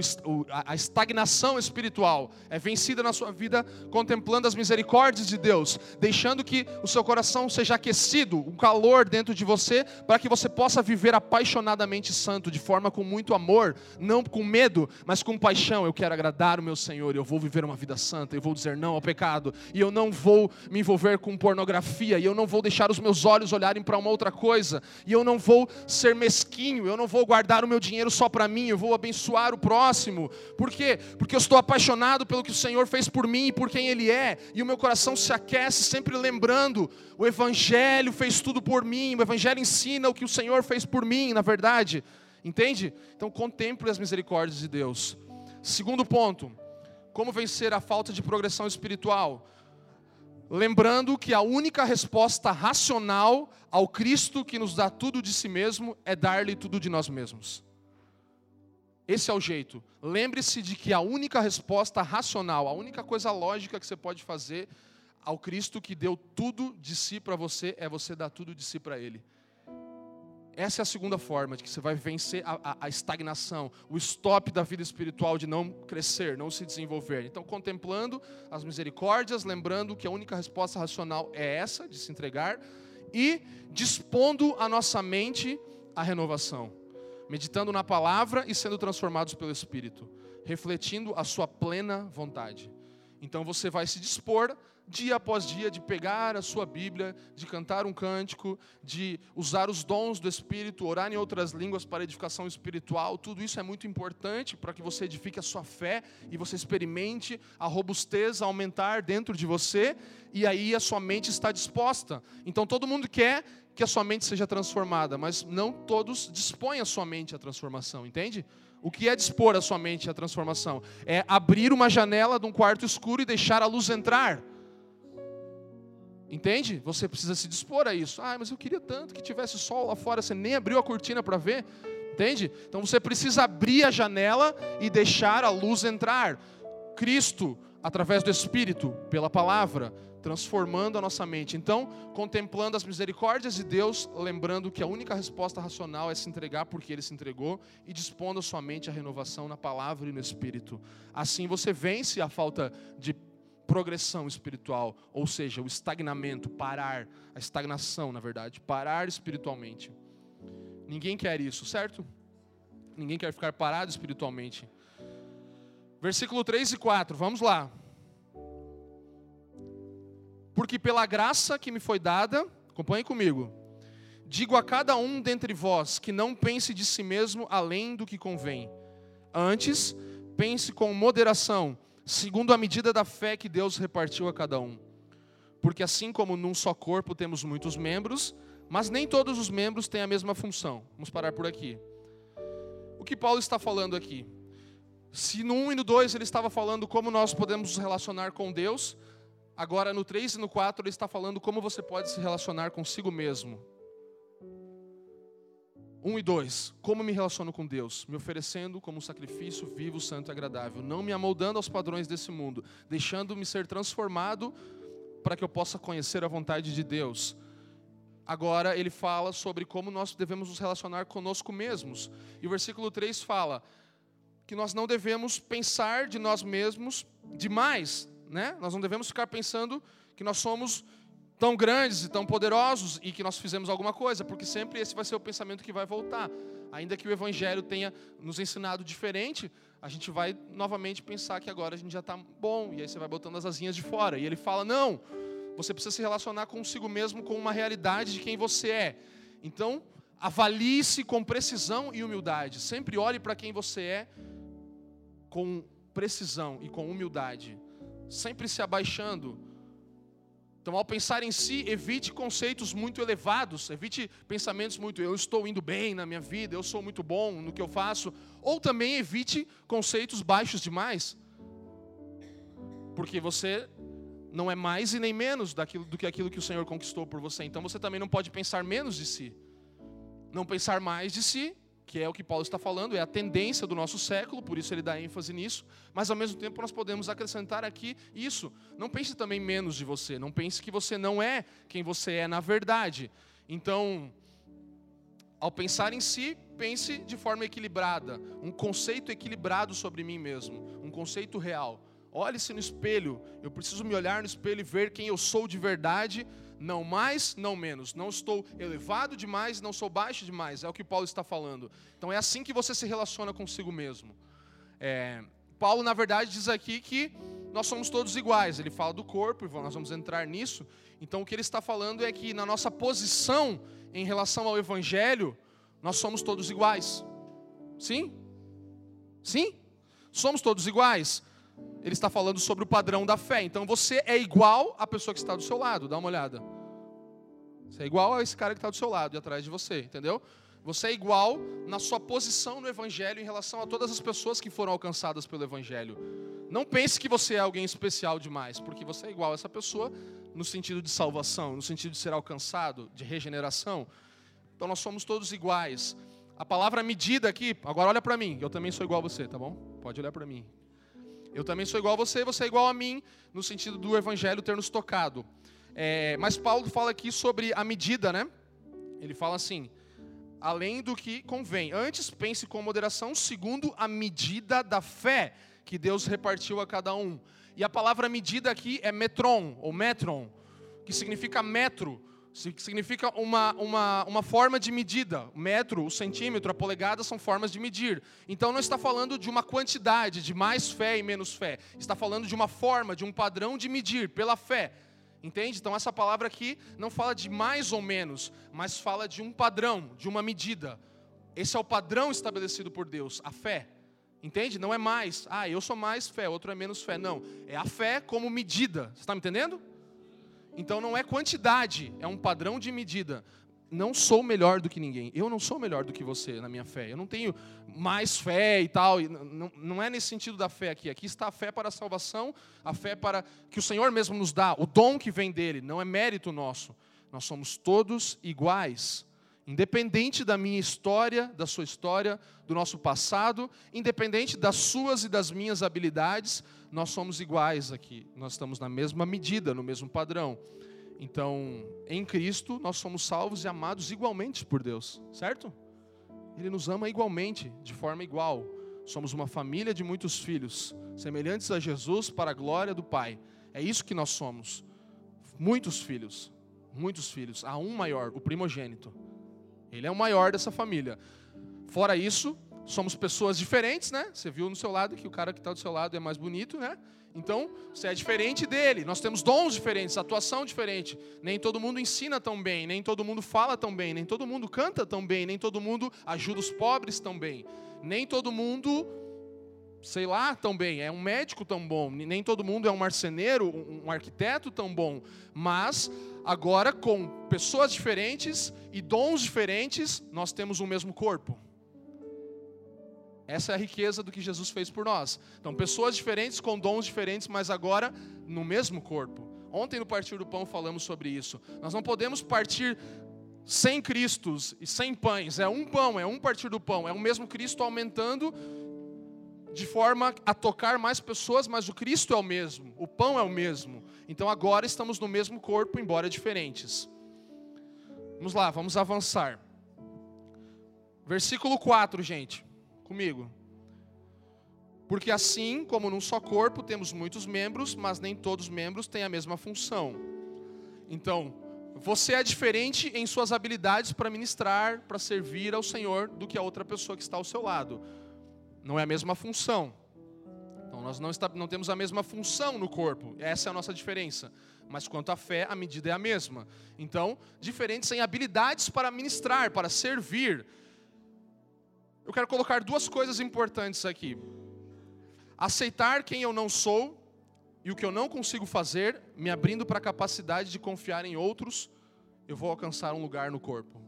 a estagnação espiritual é vencida na sua vida contemplando as misericórdias de Deus, deixando que o seu coração seja aquecido, um calor dentro de você, para que você possa viver apaixonadamente santo, de forma com muito amor, não com medo, mas com paixão. Eu quero agradar o meu Senhor, eu vou viver uma vida santa, eu vou dizer não ao pecado, e eu não vou me envolver com pornografia, e eu não vou deixar os meus olhos olharem para uma outra coisa, e eu não vou ser mesquinho, eu não vou guardar o meu dinheiro para mim, eu vou abençoar o próximo. Por quê? Porque eu estou apaixonado pelo que o Senhor fez por mim e por quem Ele é, e o meu coração se aquece sempre lembrando: o Evangelho fez tudo por mim, o Evangelho ensina o que o Senhor fez por mim, na verdade. Entende? Então contemple as misericórdias de Deus. Segundo ponto, como vencer a falta de progressão espiritual? Lembrando que a única resposta racional ao Cristo que nos dá tudo de si mesmo é dar-lhe tudo de nós mesmos. Esse é o jeito. Lembre-se de que a única resposta racional, a única coisa lógica que você pode fazer ao Cristo que deu tudo de si para você é você dar tudo de si para Ele. Essa é a segunda forma de que você vai vencer a, a, a, estagnação, o stop da vida espiritual de não crescer, não se desenvolver. Então, contemplando as misericórdias, lembrando que a única resposta racional é essa, de se entregar, e dispondo a nossa mente à renovação meditando na palavra e sendo transformados pelo Espírito, refletindo a sua plena vontade. Então você vai se dispor dia após dia de pegar a sua Bíblia, de cantar um cântico, de usar os dons do Espírito, orar em outras línguas para edificação espiritual. Tudo isso é muito importante para que você edifique a sua fé e você experimente a robustez aumentar dentro de você e aí a sua mente está disposta. Então todo mundo quer que a sua mente seja transformada, mas não todos dispõem a sua mente à transformação, entende? O que é dispor a sua mente à transformação? É abrir uma janela de um quarto escuro e deixar a luz entrar. Entende? Você precisa se dispor a isso. Ah, mas eu queria tanto que tivesse sol lá fora, você nem abriu a cortina para ver. Entende? Então você precisa abrir a janela e deixar a luz entrar. Cristo, através do Espírito, pela palavra, transformando a nossa mente. Então, contemplando as misericórdias de Deus, lembrando que a única resposta racional é se entregar porque Ele se entregou e dispondo a sua mente à renovação na palavra e no Espírito. Assim você vence a falta de progressão espiritual, ou seja, o estagnamento, parar, a estagnação, na verdade, parar espiritualmente. Ninguém quer isso, certo? Ninguém quer ficar parado espiritualmente. Versículo 3 e 4, vamos lá. Porque pela graça que me foi dada, acompanhe comigo, digo a cada um dentre vós que não pense de si mesmo além do que convém. Antes, pense com moderação, segundo a medida da fé que Deus repartiu a cada um. Porque assim como num só corpo temos muitos membros, mas nem todos os membros têm a mesma função. Vamos parar por aqui. O que Paulo está falando aqui? Se no 1 e no 2 ele estava falando como nós podemos nos relacionar com Deus, Agora, no 3 e no 4, ele está falando como você pode se relacionar consigo mesmo. 1 e 2. Como me relaciono com Deus? Me oferecendo como um sacrifício vivo, santo e agradável. Não me amoldando aos padrões desse mundo. Deixando-me ser transformado para que eu possa conhecer a vontade de Deus. Agora ele fala sobre como nós devemos nos relacionar conosco mesmos. E o versículo 3 fala que nós não devemos pensar de nós mesmos demais, né? Nós não devemos ficar pensando que nós somos tão grandes e tão poderosos e que nós fizemos alguma coisa, porque sempre esse vai ser o pensamento que vai voltar. Ainda que o Evangelho tenha nos ensinado diferente, a gente vai novamente pensar que agora a gente já está bom, e aí você vai botando as asinhas de fora. E ele fala: não, você precisa se relacionar consigo mesmo com uma realidade de quem você é. Então, avalie-se com precisão e humildade. Sempre olhe para quem você é com precisão e com humildade. Sempre se abaixando então, ao pensar em si, evite conceitos muito elevados, evite pensamentos muito eu estou indo bem na minha vida, eu sou muito bom no que eu faço, ou também evite conceitos baixos demais. Porque você não é mais e nem menos daquilo, do que aquilo que o Senhor conquistou por você. Então você também não pode pensar menos de si. Não pensar mais de si que é o que Paulo está falando, é a tendência do nosso século, por isso ele dá ênfase nisso, mas ao mesmo tempo nós podemos acrescentar aqui isso. Não pense também menos de você, não pense que você não é quem você é na verdade. Então, ao pensar em si, pense de forma equilibrada, um conceito equilibrado sobre mim mesmo, um conceito real. Olhe-se no espelho, eu preciso me olhar no espelho e ver quem eu sou de verdade não mais, não menos. Não estou elevado demais, não sou baixo demais. É o que Paulo está falando. Então é assim que você se relaciona consigo mesmo. É, Paulo, na verdade, diz aqui que nós somos todos iguais. Ele fala do corpo, e nós vamos entrar nisso. Então o que ele está falando é que na nossa posição em relação ao Evangelho, nós somos todos iguais. Sim? Sim? Somos todos iguais ele está falando sobre o padrão da fé. Então você é igual à pessoa que está do seu lado, dá uma olhada. Você é igual a esse cara que está do seu lado e atrás de você, entendeu? Você é igual na sua posição no Evangelho em relação a todas as pessoas que foram alcançadas pelo Evangelho. Não pense que você é alguém especial demais, porque você é igual a essa pessoa no sentido de salvação, no sentido de ser alcançado, de regeneração. Então nós somos todos iguais. A palavra medida aqui, agora olha para mim, eu também sou igual a você, tá bom? Pode olhar para mim. Eu também sou igual a você, você é igual a mim, no sentido do evangelho ter nos tocado. É, mas Paulo fala aqui sobre a medida, né? Ele fala assim: além do que convém. Antes, pense com moderação, segundo a medida da fé que Deus repartiu a cada um. E a palavra medida aqui é metron, ou metron, que significa metro, significa uma, uma, uma forma de medida. O metro, o centímetro, a polegada são formas de medir. Então não está falando de uma quantidade, de mais fé e menos fé. Está falando de uma forma, de um padrão de medir pela fé. Entende? Então essa palavra aqui não fala de mais ou menos, mas fala de um padrão, de uma medida. Esse é o padrão estabelecido por Deus, a fé. Entende? Não é mais, ah, eu sou mais fé, outro é menos fé. Não. É a fé como medida. Você está me entendendo? Então não é quantidade, é um padrão de medida. Não sou melhor do que ninguém. Eu não sou melhor do que você na minha fé. Eu não tenho mais fé e tal. Não, é nesse sentido da fé aqui. Aqui está a fé para a salvação, a fé para que o Senhor mesmo nos dá, o dom que vem dele. Não é mérito nosso. Nós somos todos iguais. Independente da minha história, da sua história, do nosso passado, independente das suas e das minhas habilidades, nós somos iguais aqui. Nós estamos na mesma medida, no mesmo padrão. Então, em Cristo, nós somos salvos e amados igualmente por Deus, certo? Ele nos ama igualmente, de forma igual. Somos uma família de muitos filhos, semelhantes a Jesus para a glória do Pai. É isso que nós somos. Muitos filhos, muitos filhos. Há um maior, o primogênito. Ele é o maior dessa família. Fora isso, somos pessoas diferentes, né? Você viu no seu lado que o cara que está do seu lado é mais bonito, né? Então, você é diferente dele. Nós temos dons diferentes, atuação diferente. Nem todo mundo ensina tão bem, nem todo mundo fala tão bem, nem todo mundo canta tão bem, nem todo mundo ajuda os pobres tão bem. Nem todo mundo, sei lá, tão bem, é um médico tão bom. Nem todo mundo é um marceneiro, um arquiteto tão bom. Mas agora com pessoas diferentes e dons diferentes, nós temos o mesmo corpo. Essa é a riqueza do que Jesus fez por nós. Então, pessoas diferentes com dons diferentes, mas agora no mesmo corpo. Ontem no Partir do Pão falamos sobre isso. Nós não podemos partir sem Cristos e sem pães. É um pão, é um partir do pão. É o mesmo Cristo aumentando de forma a tocar mais pessoas, mas o Cristo é o mesmo, o pão é o mesmo. Então agora estamos no mesmo corpo, embora diferentes. Vamos lá, vamos avançar. Versículo 4, gente comigo. Porque assim como num só corpo temos muitos membros, mas nem todos os membros têm a mesma função. Então, você é diferente em suas habilidades para ministrar, para servir ao Senhor, do que a outra pessoa que está ao seu lado. Não é a mesma função. Então, nós não, está, não temos a mesma função no corpo. Essa é a nossa diferença. Mas quanto à fé, a medida é a mesma. Então, diferentes em habilidades para ministrar, para servir. Eu quero colocar duas coisas importantes aqui. Aceitar quem eu não sou e o que eu não consigo fazer, me abrindo para a capacidade de confiar em outros, eu vou alcançar um lugar no corpo.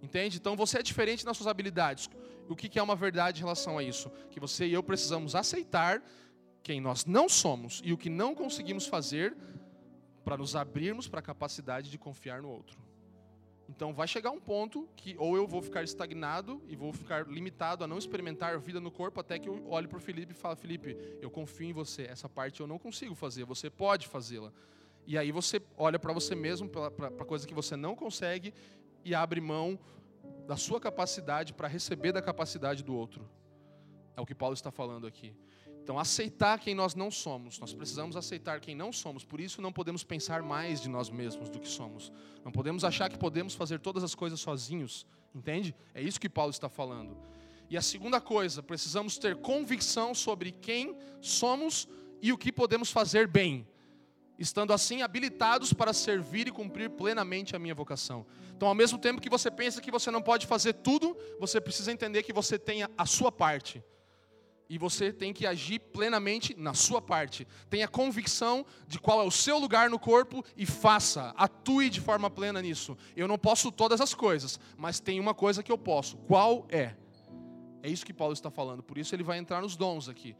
Entende? Então você é diferente nas suas habilidades. O que é uma verdade em relação a isso? Que você e eu precisamos aceitar quem nós não somos e o que não conseguimos fazer para nos abrirmos para a capacidade de confiar no outro. Então vai chegar um ponto que ou eu vou ficar estagnado e vou ficar limitado a não experimentar vida no corpo até que eu olhe para o Felipe e falo, Felipe, eu confio em você, essa parte eu não consigo fazer, você pode fazê-la. E aí você olha para você mesmo, para a coisa que você não consegue e abre mão da sua capacidade para receber da capacidade do outro. É o que Paulo está falando aqui. Então, aceitar quem nós não somos. Nós precisamos aceitar quem não somos. Por isso, não podemos pensar mais de nós mesmos do que somos. Não podemos achar que podemos fazer todas as coisas sozinhos. Entende? É isso que Paulo está falando. E a segunda coisa, precisamos ter convicção sobre quem somos e o que podemos fazer bem. Estando assim habilitados para servir e cumprir plenamente a minha vocação. Então, ao mesmo tempo que você pensa que você não pode fazer tudo, você precisa entender que você tem a sua parte. E você tem que agir plenamente na sua parte. Tenha convicção de qual é o seu lugar no corpo e faça, atue de forma plena nisso. Eu não posso todas as coisas, mas tem uma coisa que eu posso. Qual é? É isso que Paulo está falando. Por isso ele vai entrar nos dons aqui.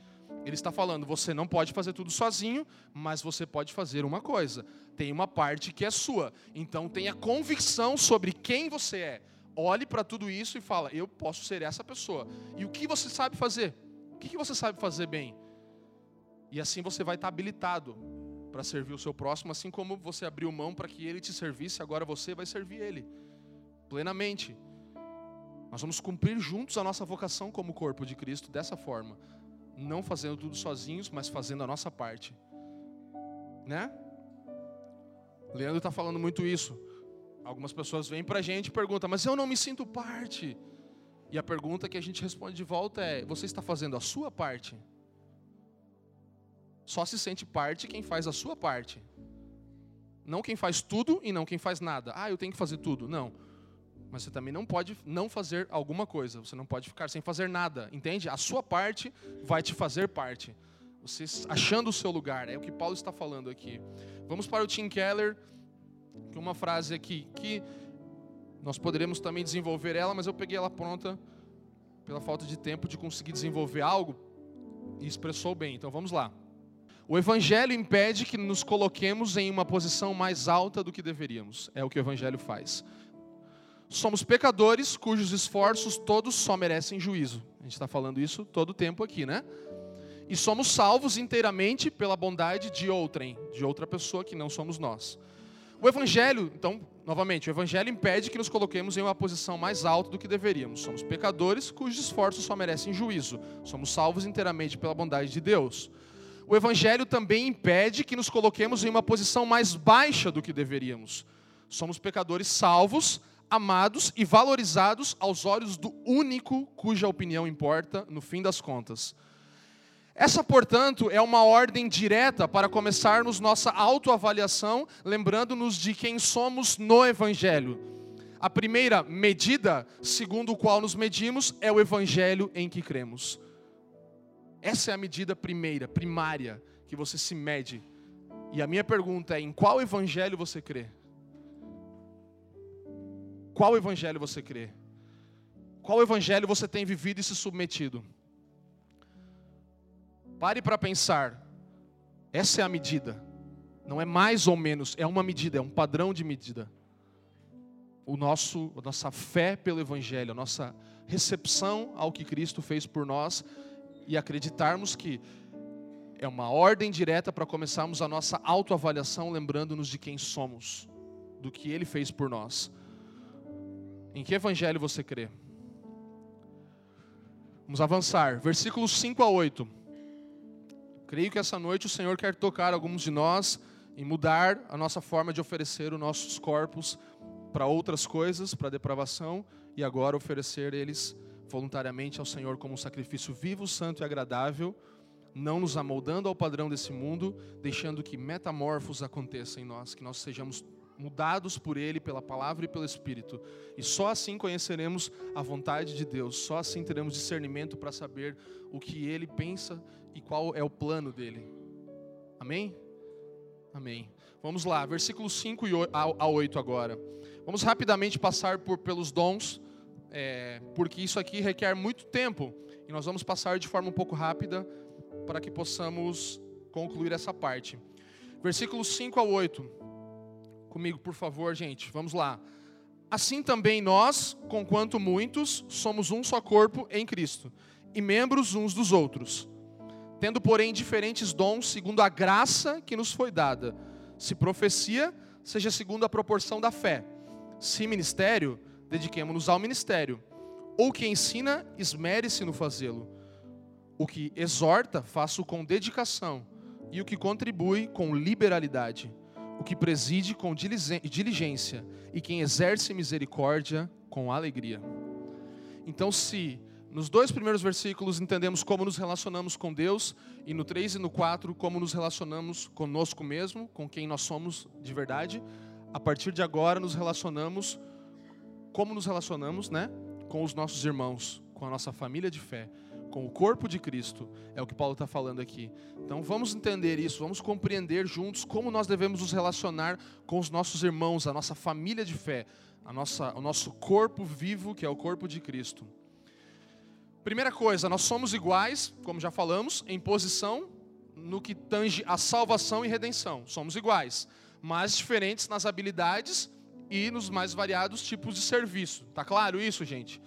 Ele está falando: você não pode fazer tudo sozinho, mas você pode fazer uma coisa. Tem uma parte que é sua. Então tenha convicção sobre quem você é. Olhe para tudo isso e fala: eu posso ser essa pessoa. E o que você sabe fazer? Que, que você sabe fazer bem? E assim você vai estar habilitado para servir o seu próximo, assim como você abriu mão para que ele te servisse, agora você vai servir ele plenamente. Nós vamos cumprir juntos a nossa vocação como corpo de Cristo dessa forma, não fazendo tudo sozinhos, mas fazendo a nossa parte, né? Leandro está falando muito isso. Algumas pessoas vêm para a gente e perguntam, mas eu não me sinto parte. E a pergunta que a gente responde de volta é: você está fazendo a sua parte? Só se sente parte quem faz a sua parte. Não quem faz tudo e não quem faz nada. Ah, eu tenho que fazer tudo. Não. Mas você também não pode não fazer alguma coisa. Você não pode ficar sem fazer nada. Entende? A sua parte vai te fazer parte. Você achando o seu lugar. É o que Paulo está falando aqui. Vamos para o Tim Keller. Com uma frase aqui que nós poderíamos também desenvolver ela, mas eu peguei ela pronta pela falta de tempo de conseguir desenvolver algo e expressou bem. Então vamos lá. O evangelho impede que nos coloquemos em uma posição mais alta do que deveríamos. É o que o evangelho faz. Somos pecadores cujos esforços todos só merecem juízo. A gente está falando isso todo o tempo aqui, né? E somos salvos inteiramente pela bondade de outrem, de outra pessoa que não somos nós. O Evangelho, então, novamente, o Evangelho impede que nos coloquemos em uma posição mais alta do que deveríamos. Somos pecadores cujos esforços só merecem juízo. Somos salvos inteiramente pela bondade de Deus. O Evangelho também impede que nos coloquemos em uma posição mais baixa do que deveríamos. Somos pecadores salvos, amados e valorizados aos olhos do único cuja opinião importa no fim das contas. Essa, portanto, é uma ordem direta para começarmos nossa autoavaliação, lembrando-nos de quem somos no Evangelho. A primeira medida, segundo o qual nos medimos, é o Evangelho em que cremos. Essa é a medida primeira, primária, que você se mede. E a minha pergunta é: em qual Evangelho você crê? Qual Evangelho você crê? Qual Evangelho você tem vivido e se submetido? Pare para pensar. Essa é a medida. Não é mais ou menos, é uma medida, é um padrão de medida. O nosso, a nossa fé pelo Evangelho, a nossa recepção ao que Cristo fez por nós e acreditarmos que é uma ordem direta para começarmos a nossa autoavaliação, lembrando-nos de quem somos, do que Ele fez por nós. Em que Evangelho você crê? Vamos avançar. Versículos 5 a 8. Creio que essa noite o Senhor quer tocar alguns de nós em mudar a nossa forma de oferecer os nossos corpos para outras coisas, para depravação, e agora oferecer eles voluntariamente ao Senhor como um sacrifício vivo, santo e agradável, não nos amoldando ao padrão desse mundo, deixando que metamorfos aconteçam em nós, que nós sejamos mudados por Ele, pela palavra e pelo Espírito. E só assim conheceremos a vontade de Deus, só assim teremos discernimento para saber o que Ele pensa e qual é o plano dele. Amém? Amém. Vamos lá, versículos 5 a 8 agora. Vamos rapidamente passar por, pelos dons, é, porque isso aqui requer muito tempo. E nós vamos passar de forma um pouco rápida para que possamos concluir essa parte. Versículos 5 a 8. Comigo, por favor, gente. Vamos lá. Assim também nós, conquanto muitos, somos um só corpo em Cristo, e membros uns dos outros. Tendo, porém, diferentes dons segundo a graça que nos foi dada se profecia, seja segundo a proporção da fé. Se ministério, dediquemo-nos ao ministério. Ou que ensina, esmere-se no fazê-lo. O que exorta, faça-o com dedicação. E o que contribui, com liberalidade. O que preside, com diligência. E quem exerce misericórdia, com alegria. Então, se nos dois primeiros versículos entendemos como nos relacionamos com Deus, e no 3 e no 4, como nos relacionamos conosco mesmo, com quem nós somos de verdade. A partir de agora, nos relacionamos, como nos relacionamos, né? Com os nossos irmãos, com a nossa família de fé, com o corpo de Cristo, é o que Paulo está falando aqui. Então vamos entender isso, vamos compreender juntos como nós devemos nos relacionar com os nossos irmãos, a nossa família de fé, a nossa, o nosso corpo vivo, que é o corpo de Cristo. Primeira coisa, nós somos iguais, como já falamos, em posição no que tange a salvação e redenção. Somos iguais, mas diferentes nas habilidades e nos mais variados tipos de serviço. Tá claro isso, gente?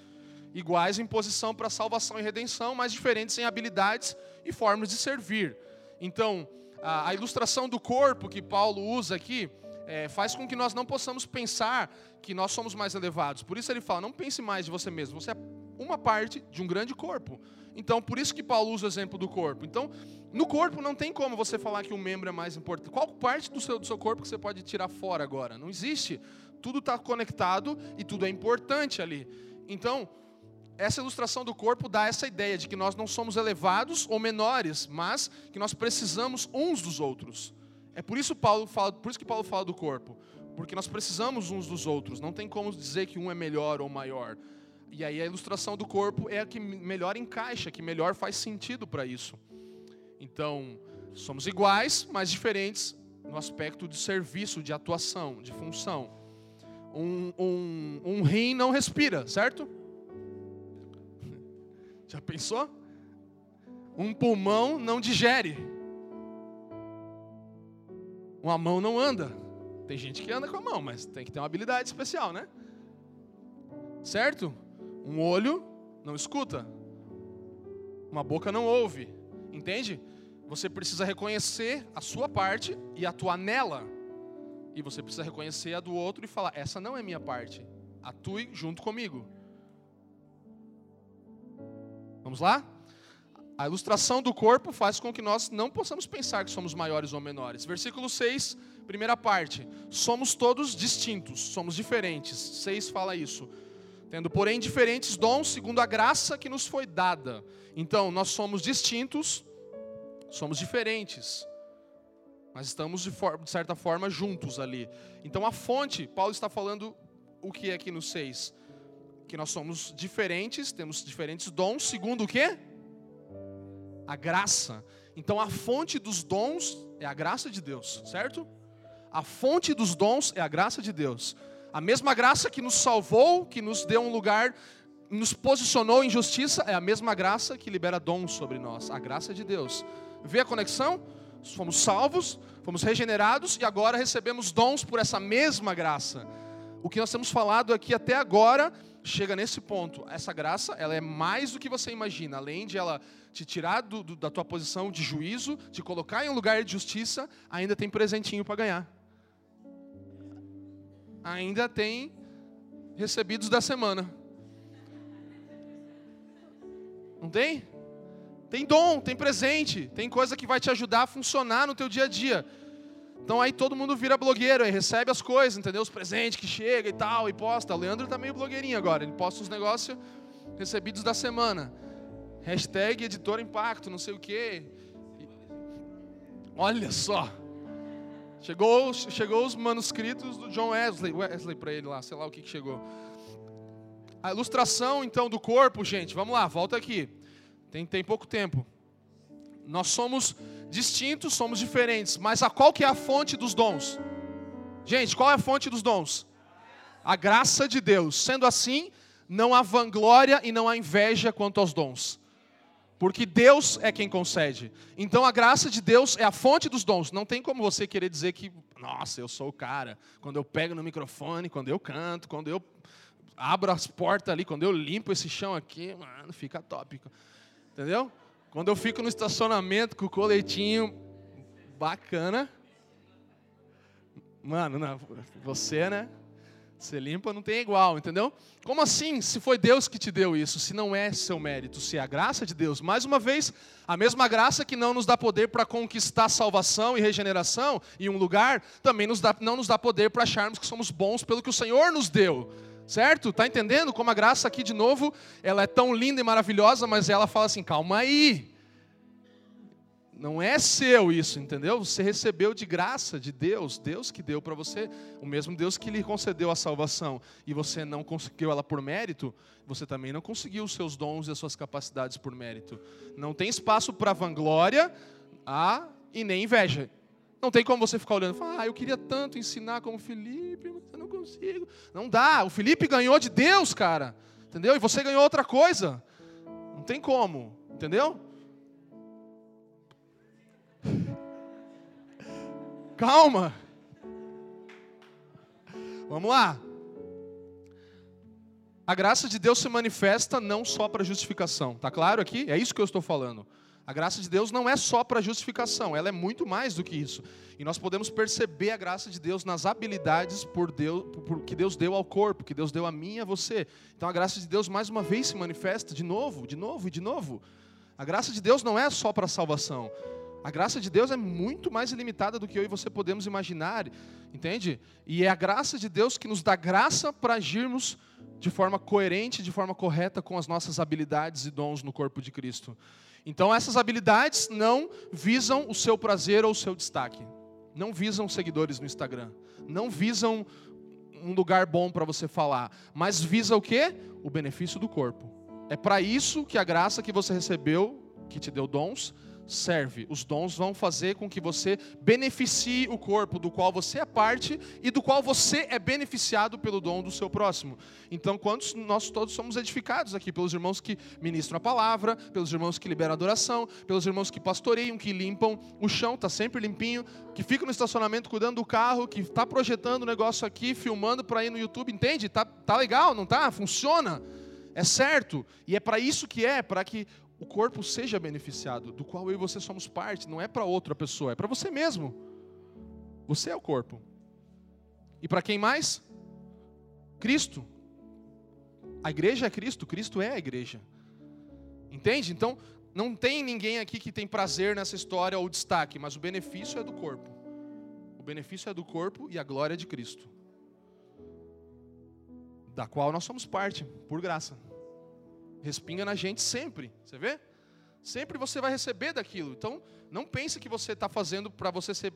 Iguais em posição para salvação e redenção, mas diferentes em habilidades e formas de servir. Então, a, ilustração do corpo que Paulo usa aqui é, faz com que nós não possamos pensar que nós somos mais elevados. Por isso ele fala: não pense mais de você mesmo, você é uma parte de um grande corpo. Então, por isso que Paulo usa o exemplo do corpo. Então, no corpo não tem como você falar que um membro é mais importante. Qual parte do seu, do seu corpo que você pode tirar fora agora? Não existe. Tudo está conectado e tudo é importante ali. Então, essa ilustração do corpo dá essa ideia de que nós não somos elevados ou menores, mas que nós precisamos uns dos outros. É por isso Paulo fala, por isso que Paulo fala do corpo, porque nós precisamos uns dos outros. Não tem como dizer que um é melhor ou maior. E aí a ilustração do corpo é a que melhor encaixa, que melhor faz sentido para isso. Então, somos iguais, mas diferentes no aspecto de serviço, de atuação, de função. Um, um, um rim não respira, certo? *laughs* Já pensou? Um pulmão não digere. Uma mão não anda. Tem gente que anda com a mão, mas tem que ter uma habilidade especial, né? Certo? Um olho não escuta, uma boca não ouve, entende? Você precisa reconhecer a sua parte e atuar nela. E você precisa reconhecer a do outro e falar: essa não é minha parte. Atue junto comigo. Vamos lá? A ilustração do corpo faz com que nós não possamos pensar que somos maiores ou menores. Versículo 6, primeira parte. Somos todos distintos, somos diferentes. 6 fala isso tendo, porém, diferentes dons segundo a graça que nos foi dada. Então, nós somos distintos, somos diferentes, mas estamos de, for de certa forma juntos ali. Então, a fonte, Paulo está falando o que é aqui no 6? Que nós somos diferentes, temos diferentes dons, segundo o quê? A graça. Então, a fonte dos dons é a graça de Deus, certo? A fonte dos dons é a graça de Deus. A mesma graça que nos salvou, que nos deu um lugar, nos posicionou em justiça, é a mesma graça que libera dons sobre nós, a graça de Deus. Vê a conexão? Fomos salvos, fomos regenerados e agora recebemos dons por essa mesma graça. O que nós temos falado aqui até agora chega nesse ponto. Essa graça, ela é mais do que você imagina. Além de ela te tirar do, do, da tua posição de juízo, te colocar em um lugar de justiça, ainda tem presentinho para ganhar ainda tem recebidos da semana. Não tem? Tem dom, tem presente, tem coisa que vai te ajudar a funcionar no teu dia a dia. Então aí todo mundo vira blogueiro, aí recebe as coisas, entendeu? Os presentes que chega e tal, e posta. O Leandro tá meio blogueirinho agora, ele posta os negócios recebidos da semana. Hashtag editor impacto, não sei o quê. Olha só. Chegou, chegou os manuscritos do John Wesley, Wesley para ele lá, sei lá o que, que chegou. A ilustração então do corpo, gente, vamos lá, volta aqui. Tem, tem pouco tempo. Nós somos distintos, somos diferentes, mas a qual que é a fonte dos dons? Gente, qual é a fonte dos dons? A graça de Deus. Sendo assim, não há vanglória e não há inveja quanto aos dons. Porque Deus é quem concede. Então a graça de Deus é a fonte dos dons. Não tem como você querer dizer que, nossa, eu sou o cara. Quando eu pego no microfone, quando eu canto, quando eu abro as portas ali, quando eu limpo esse chão aqui, mano, fica tópico. Entendeu? Quando eu fico no estacionamento com o coletinho bacana. Mano, não, você, né? Você limpa, não tem igual, entendeu? Como assim? Se foi Deus que te deu isso, se não é seu mérito, se é a graça de Deus. Mais uma vez, a mesma graça que não nos dá poder para conquistar salvação e regeneração em um lugar, também nos dá, não nos dá poder para acharmos que somos bons pelo que o Senhor nos deu. Certo? Tá entendendo como a graça aqui de novo, ela é tão linda e maravilhosa, mas ela fala assim: "Calma aí. Não é seu isso, entendeu? Você recebeu de graça de Deus, Deus que deu para você, o mesmo Deus que lhe concedeu a salvação, e você não conseguiu ela por mérito, você também não conseguiu os seus dons e as suas capacidades por mérito. Não tem espaço para vanglória a, e nem inveja. Não tem como você ficar olhando ah, eu queria tanto ensinar como Felipe, mas eu não consigo. Não dá. O Felipe ganhou de Deus, cara. Entendeu? E você ganhou outra coisa. Não tem como. Entendeu? Calma. Vamos lá. A graça de Deus se manifesta não só para justificação. Tá claro aqui? É isso que eu estou falando. A graça de Deus não é só para justificação, ela é muito mais do que isso. E nós podemos perceber a graça de Deus nas habilidades por Deus, por, que Deus deu ao corpo, que Deus deu a mim e a você. Então a graça de Deus mais uma vez se manifesta de novo, de novo e de novo. A graça de Deus não é só para salvação. A graça de Deus é muito mais ilimitada do que eu e você podemos imaginar, entende? E é a graça de Deus que nos dá graça para agirmos de forma coerente, de forma correta com as nossas habilidades e dons no corpo de Cristo. Então, essas habilidades não visam o seu prazer ou o seu destaque. Não visam seguidores no Instagram. Não visam um lugar bom para você falar. Mas visa o quê? O benefício do corpo. É para isso que a graça que você recebeu, que te deu dons, serve. Os dons vão fazer com que você beneficie o corpo do qual você é parte e do qual você é beneficiado pelo dom do seu próximo. Então, quantos nós todos somos edificados aqui pelos irmãos que ministram a palavra, pelos irmãos que liberam a adoração, pelos irmãos que pastoreiam, que limpam o chão, está sempre limpinho, que fica no estacionamento cuidando do carro, que está projetando o negócio aqui, filmando para ir no YouTube, entende? Tá, tá legal, não tá? Funciona. É certo. E é para isso que é, para que o corpo seja beneficiado, do qual eu e você somos parte, não é para outra pessoa, é para você mesmo. Você é o corpo. E para quem mais? Cristo. A igreja é Cristo, Cristo é a igreja. Entende? Então, não tem ninguém aqui que tem prazer nessa história ou destaque, mas o benefício é do corpo. O benefício é do corpo e a glória é de Cristo. Da qual nós somos parte, por graça respinga na gente sempre, você vê? Sempre você vai receber daquilo. Então, não pense que você está fazendo para você ser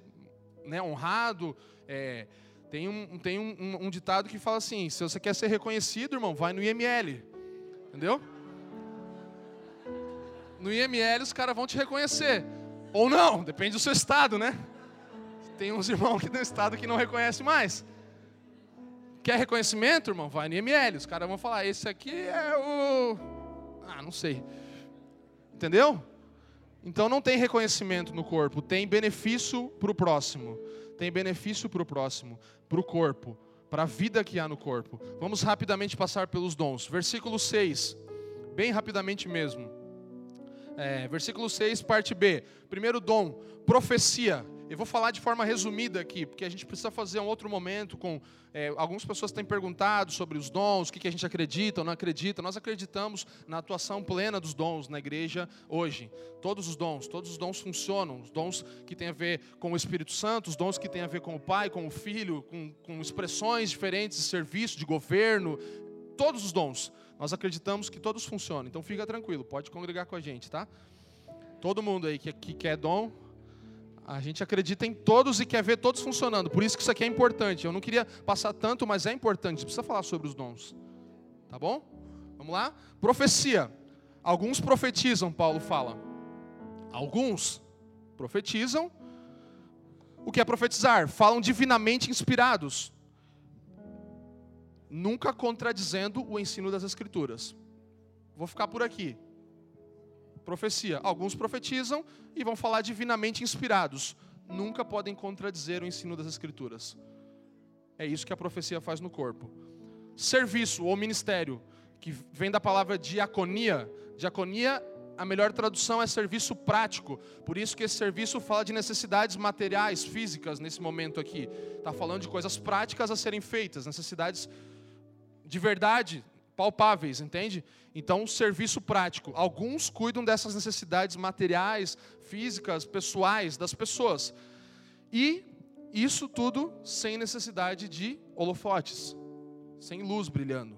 né, honrado. É, tem um, tem um, um, um ditado que fala assim: se você quer ser reconhecido, irmão, vai no IML. Entendeu? No IML os caras vão te reconhecer. Ou não, depende do seu estado, né? Tem uns irmãos aqui no estado que não reconhece mais. Quer reconhecimento, irmão? Vai no IML. Os caras vão falar: esse aqui é o ah, não sei. Entendeu? Então não tem reconhecimento no corpo, tem benefício para o próximo. Tem benefício para o próximo, para o corpo, para a vida que há no corpo. Vamos rapidamente passar pelos dons. Versículo 6, bem rapidamente mesmo. É, versículo 6, parte B. Primeiro dom, profecia. Eu vou falar de forma resumida aqui, porque a gente precisa fazer um outro momento com. É, algumas pessoas têm perguntado sobre os dons, o que, que a gente acredita ou não acredita. Nós acreditamos na atuação plena dos dons na igreja hoje. Todos os dons, todos os dons funcionam. Os dons que têm a ver com o Espírito Santo, os dons que têm a ver com o Pai, com o Filho, com, com expressões diferentes de serviço, de governo. Todos os dons. Nós acreditamos que todos funcionam. Então fica tranquilo, pode congregar com a gente, tá? Todo mundo aí que, que quer dom, a gente acredita em todos e quer ver todos funcionando. Por isso que isso aqui é importante. Eu não queria passar tanto, mas é importante. Precisa falar sobre os dons. Tá bom? Vamos lá? Profecia. Alguns profetizam, Paulo fala. Alguns profetizam. O que é profetizar? Falam divinamente inspirados. Nunca contradizendo o ensino das Escrituras. Vou ficar por aqui profecia. Alguns profetizam e vão falar divinamente inspirados. Nunca podem contradizer o ensino das Escrituras. É isso que a profecia faz no corpo. Serviço ou ministério, que vem da palavra diaconia. Diaconia, a melhor tradução é serviço prático. Por isso que esse serviço fala de necessidades materiais, físicas, nesse momento aqui. Está falando de coisas práticas a serem feitas, necessidades de verdade, palpáveis, entende? Então, serviço prático. Alguns cuidam dessas necessidades materiais, físicas, pessoais das pessoas. E isso tudo sem necessidade de holofotes, sem luz brilhando.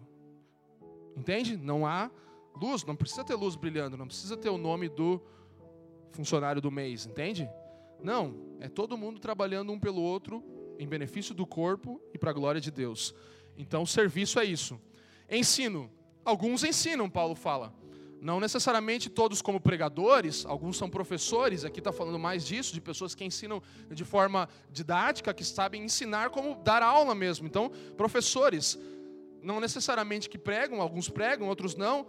Entende? Não há luz, não precisa ter luz brilhando, não precisa ter o nome do funcionário do mês, entende? Não, é todo mundo trabalhando um pelo outro em benefício do corpo e para a glória de Deus. Então, serviço é isso. Ensino. Alguns ensinam, Paulo fala. Não necessariamente todos como pregadores, alguns são professores, aqui está falando mais disso, de pessoas que ensinam de forma didática, que sabem ensinar como dar aula mesmo. Então, professores, não necessariamente que pregam, alguns pregam, outros não,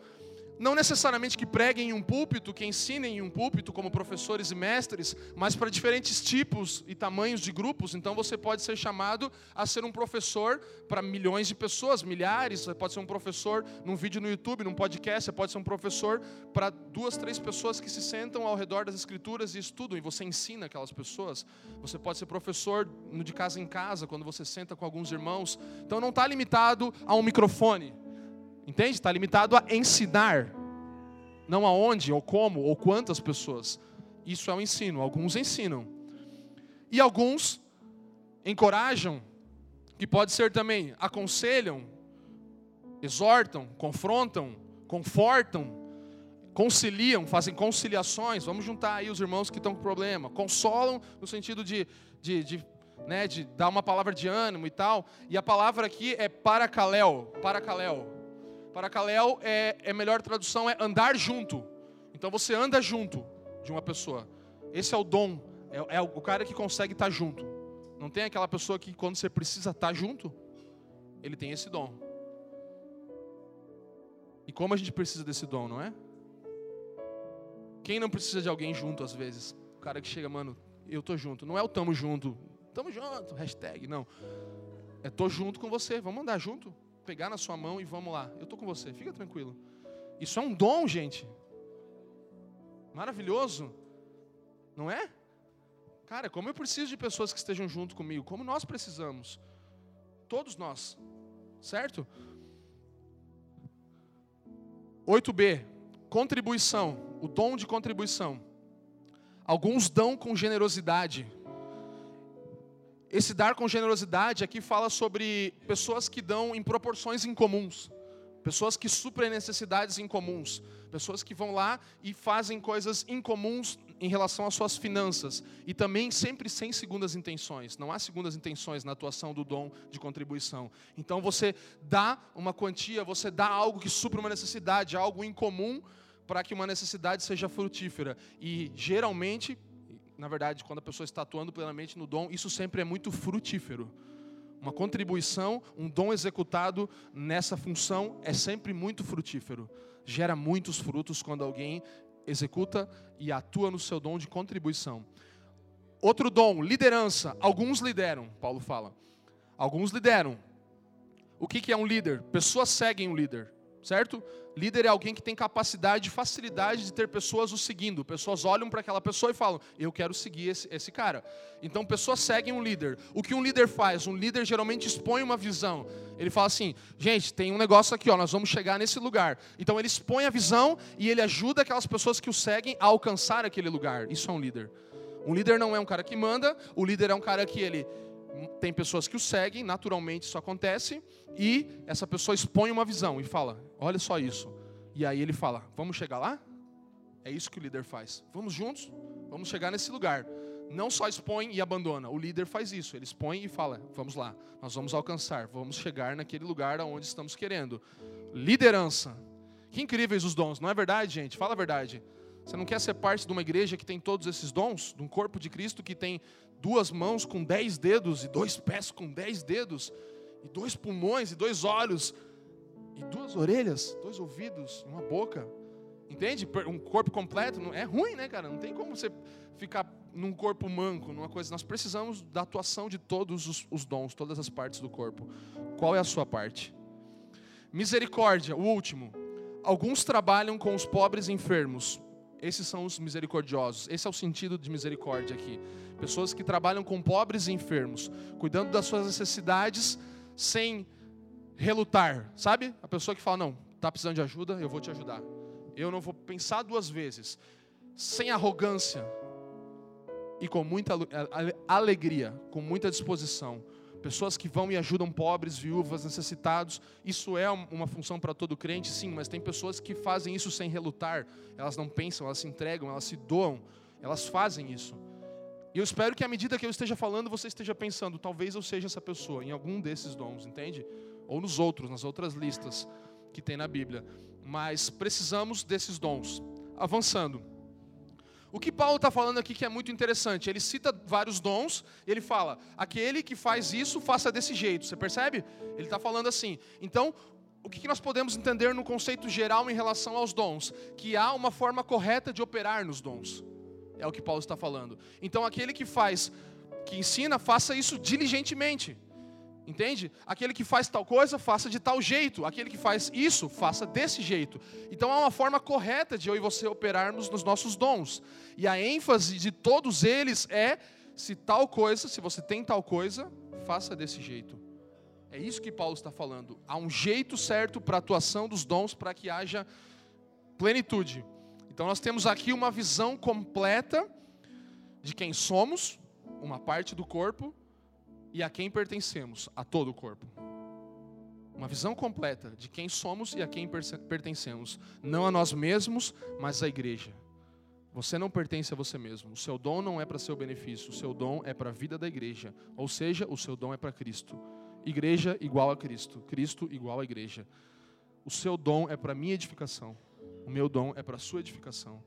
não necessariamente que preguem em um púlpito, que ensinem em um púlpito como professores e mestres, mas para diferentes tipos e tamanhos de grupos. Então você pode ser chamado a ser um professor para milhões de pessoas, milhares. Você pode ser um professor num vídeo no YouTube, num podcast. Você pode ser um professor para duas, três pessoas que se sentam ao redor das escrituras e estudam e você ensina aquelas pessoas. Você pode ser professor de casa em casa, quando você senta com alguns irmãos. Então não está limitado a um microfone. Entende? Está limitado a ensinar, não aonde, ou como, ou quantas pessoas. Isso é o um ensino. Alguns ensinam. E alguns encorajam, que pode ser também aconselham, exortam, confrontam, confortam, conciliam, fazem conciliações. Vamos juntar aí os irmãos que estão com problema. Consolam no sentido de, de, de, né, de dar uma palavra de ânimo e tal. E a palavra aqui é paracaléu, paracaléu. Paracaléu é, é melhor tradução é andar junto. Então você anda junto de uma pessoa. Esse é o dom. É, é o cara que consegue estar junto. Não tem aquela pessoa que quando você precisa estar junto, ele tem esse dom. E como a gente precisa desse dom, não é? Quem não precisa de alguém junto às vezes? O cara que chega, mano, eu tô junto. Não é o tamo junto. Tamo junto, hashtag, não. É tô junto com você, vamos andar junto pegar na sua mão e vamos lá. Eu estou com você, fica tranquilo. Isso é um dom, gente. Maravilhoso. Não é? Cara, como eu preciso de pessoas que estejam junto comigo, como nós precisamos. Todos nós. Certo? 8b. Contribuição. O dom de contribuição. Alguns dão com generosidade esse dar com generosidade aqui fala sobre pessoas que dão em proporções incomuns, pessoas que suprem necessidades incomuns, pessoas que vão lá e fazem coisas incomuns em relação às suas finanças e também sempre sem segundas intenções. Não há segundas intenções na atuação do dom de contribuição. Então você dá uma quantia, você dá algo que supra uma necessidade, algo incomum para que uma necessidade seja frutífera. E geralmente na verdade, quando a pessoa está atuando plenamente no dom, isso sempre é muito frutífero. Uma contribuição, um dom executado nessa função é sempre muito frutífero. Gera muitos frutos quando alguém executa e atua no seu dom de contribuição. Outro dom, liderança. Alguns lideram, Paulo fala. Alguns lideram. O que é um líder? Pessoas seguem o líder. Certo? Líder é alguém que tem capacidade, facilidade de ter pessoas o seguindo. Pessoas olham para aquela pessoa e falam: Eu quero seguir esse, esse, cara. Então, pessoas seguem um líder. O que um líder faz? Um líder geralmente expõe uma visão. Ele fala assim: Gente, tem um negócio aqui, ó, nós vamos chegar nesse lugar. Então, ele expõe a visão e ele ajuda aquelas pessoas que o seguem a alcançar aquele lugar. Isso é um líder. Um líder não é um cara que manda, o líder é um cara que ele tem pessoas que o seguem, naturalmente isso acontece, e essa pessoa expõe uma visão e fala: Olha só isso. E aí ele fala: Vamos chegar lá? É isso que o líder faz. Vamos juntos? Vamos chegar nesse lugar. Não só expõe e abandona. O líder faz isso. Ele expõe e fala: Vamos lá, nós vamos alcançar, vamos chegar naquele lugar aonde estamos querendo. Liderança. Que incríveis os dons, não é verdade, gente? Fala a verdade. Você não quer ser parte de uma igreja que tem todos esses dons? De um corpo de Cristo que tem duas mãos com dez dedos, e dois pés com dez dedos, e dois pulmões, e dois olhos, e duas orelhas, dois ouvidos, uma boca. Entende? Um corpo completo é ruim, né, cara? Não tem como você ficar num corpo manco, numa coisa. Nós precisamos da atuação de todos os, os dons, todas as partes do corpo. Qual é a sua parte? Misericórdia, o último. Alguns trabalham com os pobres e enfermos, esses são os misericordiosos. Esse é o sentido de misericórdia aqui. Pessoas que trabalham com pobres e enfermos, cuidando das suas necessidades sem relutar, sabe? A pessoa que fala: "Não, tá precisando de ajuda, eu vou te ajudar. Eu não vou pensar duas vezes." Sem arrogância e com muita alegria, com muita disposição, pessoas que vão e ajudam pobres, viúvas, necessitados. Isso é uma função para todo crente, sim, mas tem pessoas que fazem isso sem relutar. Elas não pensam, elas se entregam, elas se doam, elas fazem isso. E eu espero que à medida que eu esteja falando, você esteja pensando, talvez eu seja essa pessoa, em algum desses dons, entende? Ou nos outros, nas outras listas que tem na Bíblia. Mas precisamos desses dons. Avançando. O que Paulo está falando aqui que é muito interessante, ele cita vários dons, ele fala, aquele que faz isso, faça desse jeito, você percebe? Ele está falando assim. Então, o que nós podemos entender no conceito geral em relação aos dons? Que há uma forma correta de operar nos dons, é o que Paulo está falando. Então, aquele que faz, que ensina, faça isso diligentemente. Entende? Aquele que faz tal coisa, faça de tal jeito. Aquele que faz isso, faça desse jeito. Então há uma forma correta de eu e você operarmos nos nossos dons. E a ênfase de todos eles é: se tal coisa, se você tem tal coisa, faça desse jeito. É isso que Paulo está falando. Há um jeito certo para a atuação dos dons para que haja plenitude. Então nós temos aqui uma visão completa de quem somos, uma parte do corpo, e a quem pertencemos, a todo o corpo. Uma visão completa de quem somos e a quem pertencemos, não a nós mesmos, mas à igreja. Você não pertence a você mesmo. O seu dom não é para seu benefício, o seu dom é para a vida da igreja. Ou seja, o seu dom é para Cristo. Igreja igual a Cristo, Cristo igual à igreja. O seu dom é para minha edificação. O meu dom é para sua edificação.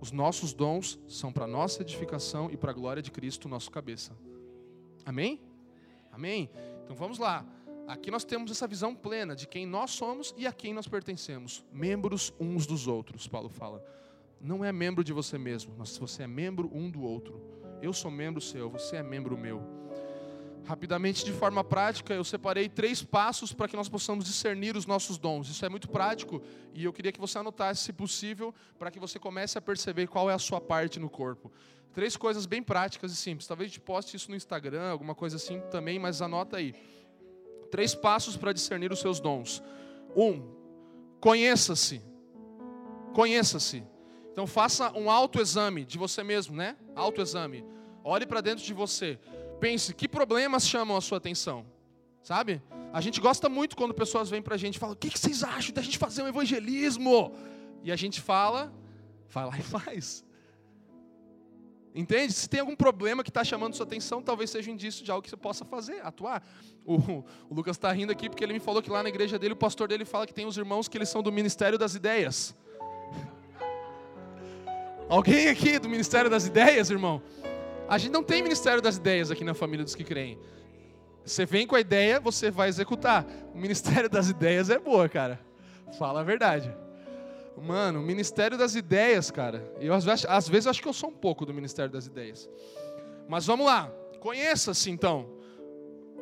Os nossos dons são para nossa edificação e para a glória de Cristo, nosso cabeça. Amém? Amém? Então vamos lá. Aqui nós temos essa visão plena de quem nós somos e a quem nós pertencemos. Membros uns dos outros, Paulo fala. Não é membro de você mesmo, mas você é membro um do outro. Eu sou membro seu, você é membro meu. Rapidamente, de forma prática, eu separei três passos para que nós possamos discernir os nossos dons. Isso é muito prático e eu queria que você anotasse, se possível, para que você comece a perceber qual é a sua parte no corpo. Três coisas bem práticas e simples. Talvez gente poste isso no Instagram, alguma coisa assim também, mas anota aí. Três passos para discernir os seus dons. Um, conheça-se. Conheça-se. Então faça um autoexame de você mesmo, né? Autoexame. Olhe para dentro de você. Pense, que problemas chamam a sua atenção? Sabe? A gente gosta muito quando pessoas vêm para a gente e falam: o que vocês acham da gente fazer um evangelismo? E a gente fala, vai lá e faz. Entende? Se tem algum problema que está chamando sua atenção, talvez seja um indício de algo que você possa fazer, atuar. O, o Lucas está rindo aqui porque ele me falou que lá na igreja dele, o pastor dele fala que tem os irmãos que eles são do Ministério das Ideias. *laughs* Alguém aqui do Ministério das Ideias, irmão? A gente não tem Ministério das Ideias aqui na família dos que creem. Você vem com a ideia, você vai executar. O Ministério das Ideias é boa, cara. Fala a verdade. Mano, o Ministério das Ideias, cara. Eu às vezes, às vezes acho que eu sou um pouco do Ministério das Ideias. Mas vamos lá. Conheça-se então.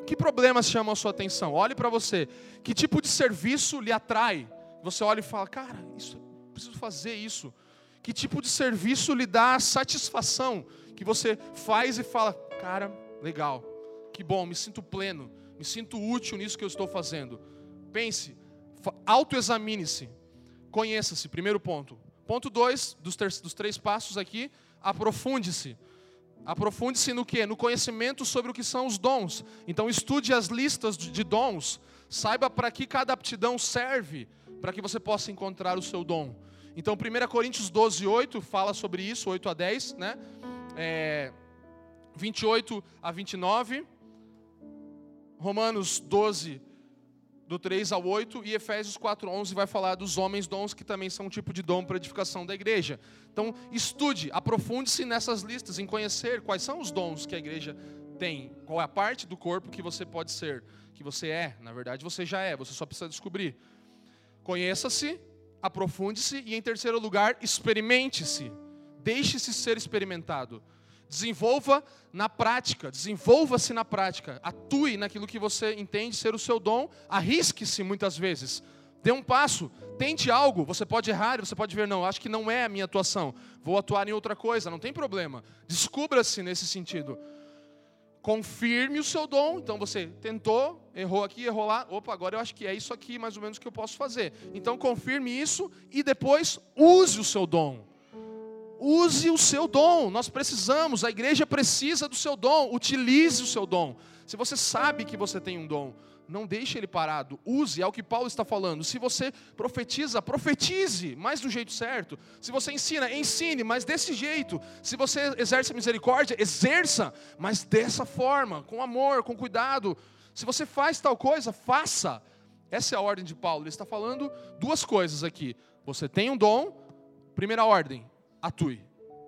Que problemas chamam a sua atenção? Olhe para você. Que tipo de serviço lhe atrai? Você olha e fala, cara, isso, preciso fazer isso. Que tipo de serviço lhe dá satisfação? Que você faz e fala, cara, legal, que bom, me sinto pleno, me sinto útil nisso que eu estou fazendo. Pense, autoexamine-se, conheça-se, primeiro ponto. Ponto dois, dos, dos três passos aqui, aprofunde-se. Aprofunde-se no que? No conhecimento sobre o que são os dons. Então estude as listas de dons, saiba para que cada aptidão serve, para que você possa encontrar o seu dom. Então 1 Coríntios 12, 8 fala sobre isso, 8 a 10, né? É, 28 a 29. Romanos 12, do 3 ao 8, e Efésios 4, 11 vai falar dos homens dons, que também são um tipo de dom para edificação da igreja. Então, estude, aprofunde-se nessas listas, em conhecer quais são os dons que a igreja tem, qual é a parte do corpo que você pode ser, que você é, na verdade você já é, você só precisa descobrir. Conheça-se, aprofunde-se e, em terceiro lugar, experimente-se, deixe-se ser experimentado. Desenvolva na prática, desenvolva-se na prática, atue naquilo que você entende ser o seu dom, arrisque-se muitas vezes. Dê um passo, tente algo, você pode errar, você pode ver, não, acho que não é a minha atuação, vou atuar em outra coisa, não tem problema. Descubra-se nesse sentido. Confirme o seu dom, então você tentou, errou aqui, errou lá, opa, agora eu acho que é isso aqui mais ou menos que eu posso fazer. Então confirme isso e depois use o seu dom. Use o seu dom, nós precisamos, a igreja precisa do seu dom, utilize o seu dom. Se você sabe que você tem um dom, não deixe ele parado, use, é o que Paulo está falando. Se você profetiza, profetize, mas do jeito certo. Se você ensina, ensine, mas desse jeito. Se você exerce misericórdia, exerça, mas dessa forma, com amor, com cuidado. Se você faz tal coisa, faça. Essa é a ordem de Paulo. Ele está falando duas coisas aqui. Você tem um dom, primeira ordem, atue.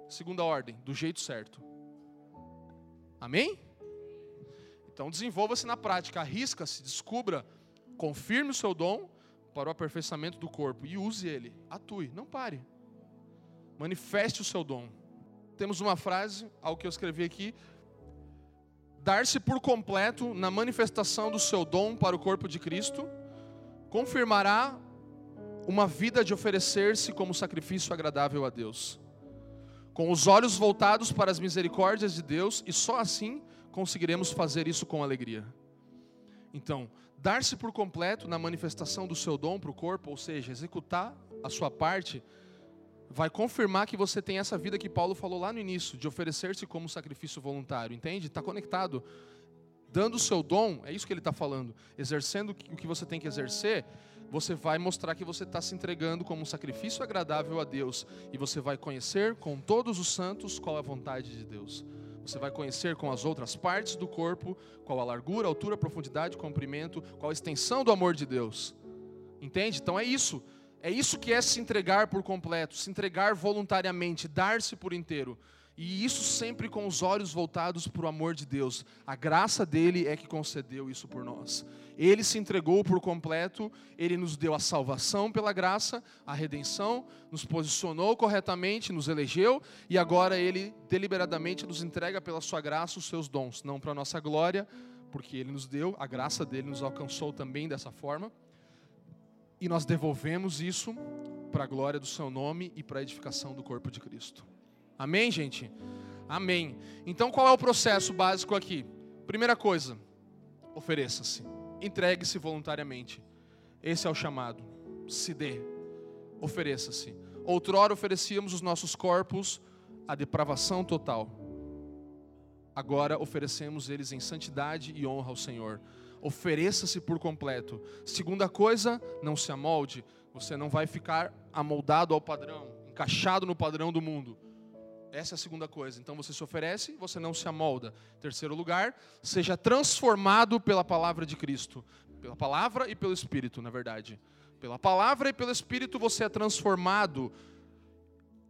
Segunda ordem, do jeito certo. Amém? Então desenvolva-se na prática, arrisca-se, descubra, confirme o seu dom para o aperfeiçoamento do corpo e use ele. Atue, não pare. Manifeste o seu dom. Temos uma frase, algo que eu escrevi aqui: dar-se por completo na manifestação do seu dom para o corpo de Cristo, confirmará uma vida de oferecer-se como sacrifício agradável a Deus com os olhos voltados para as misericórdias de Deus, e só assim conseguiremos fazer isso com alegria. Então, dar-se por completo na manifestação do seu dom para o corpo, ou seja, executar a sua parte, vai confirmar que você tem essa vida que Paulo falou lá no início, de oferecer-se como sacrifício voluntário, entende? Está conectado. Dando o seu dom, é isso que ele está falando, exercendo o que você tem que exercer, você vai mostrar que você está se entregando como um sacrifício agradável a Deus. E você vai conhecer com todos os santos qual é a vontade de Deus. Você vai conhecer com as outras partes do corpo qual a largura, altura, profundidade, comprimento, qual a extensão do amor de Deus. Entende? Então é isso. É isso que é se entregar por completo, se entregar voluntariamente, dar-se por inteiro. E isso sempre com os olhos voltados para o amor de Deus. A graça dele é que concedeu isso por nós. Ele se entregou por completo, ele nos deu a salvação pela graça, a redenção, nos posicionou corretamente, nos elegeu e agora ele deliberadamente nos entrega pela sua graça os seus dons, não para nossa glória, porque ele nos deu, a graça dele nos alcançou também dessa forma. E nós devolvemos isso para a glória do seu nome e para a edificação do corpo de Cristo. Amém, gente? Amém. Então qual é o processo básico aqui? Primeira coisa, ofereça-se. Entregue-se voluntariamente. Esse é o chamado. Se dê. Ofereça-se. Outrora oferecíamos os nossos corpos à depravação total. Agora oferecemos eles em santidade e honra ao Senhor. Ofereça-se por completo. Segunda coisa, não se amolde. Você não vai ficar amoldado ao padrão, encaixado no padrão do mundo essa é a segunda coisa. Então você se oferece, você não se amolda. Terceiro lugar, seja transformado pela palavra de Cristo. Pela palavra e pelo Espírito, na verdade. Pela palavra e pelo Espírito você é transformado.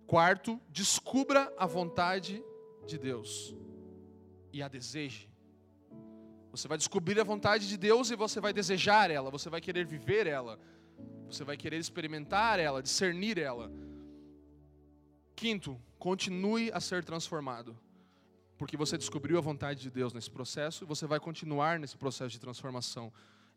Quarto, descubra a vontade de Deus e a deseje. Você vai descobrir a vontade de Deus e você vai desejar ela, você vai querer viver ela, você vai querer experimentar ela, discernir ela. Quinto, continue a ser transformado. Porque você descobriu a vontade de Deus nesse processo e você vai continuar nesse processo de transformação.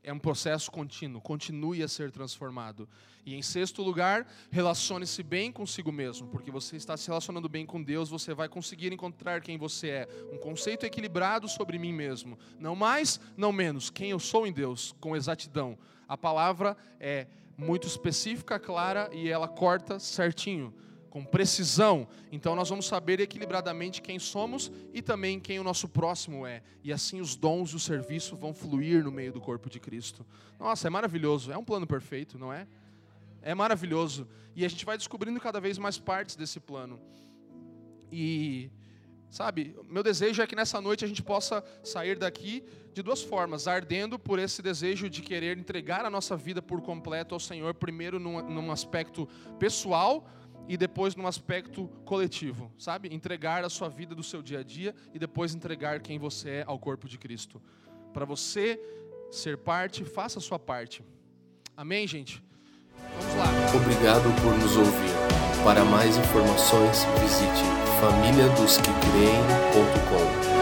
é um processo contínuo, continue a ser transformado. E em sexto lugar, relacione-se bem consigo mesmo, porque você está se relacionando bem com Deus, você vai conseguir encontrar quem você é. Um conceito equilibrado sobre mim mesmo. Não mais, não menos. Quem eu sou em Deus, com exatidão. A palavra é muito específica, clara e ela corta certinho com precisão. Então nós vamos saber equilibradamente quem somos e também quem o nosso próximo é. E assim os dons e o serviço vão fluir no meio do corpo de Cristo. Nossa, é maravilhoso. É um plano perfeito, não é? É maravilhoso. E a gente vai descobrindo cada vez mais partes desse plano. E Sabe, meu desejo é que nessa noite a gente possa sair daqui de duas formas, ardendo por esse desejo de querer entregar a nossa vida por completo ao Senhor, primeiro num, num aspecto pessoal, e depois no aspecto coletivo, sabe? Entregar a sua vida do seu dia a dia e depois entregar quem você é ao corpo de Cristo. Para você ser parte, faça a sua parte. Amém, gente? Vamos lá. Obrigado por nos ouvir. Para mais informações, visite famíliadosquecreem.com.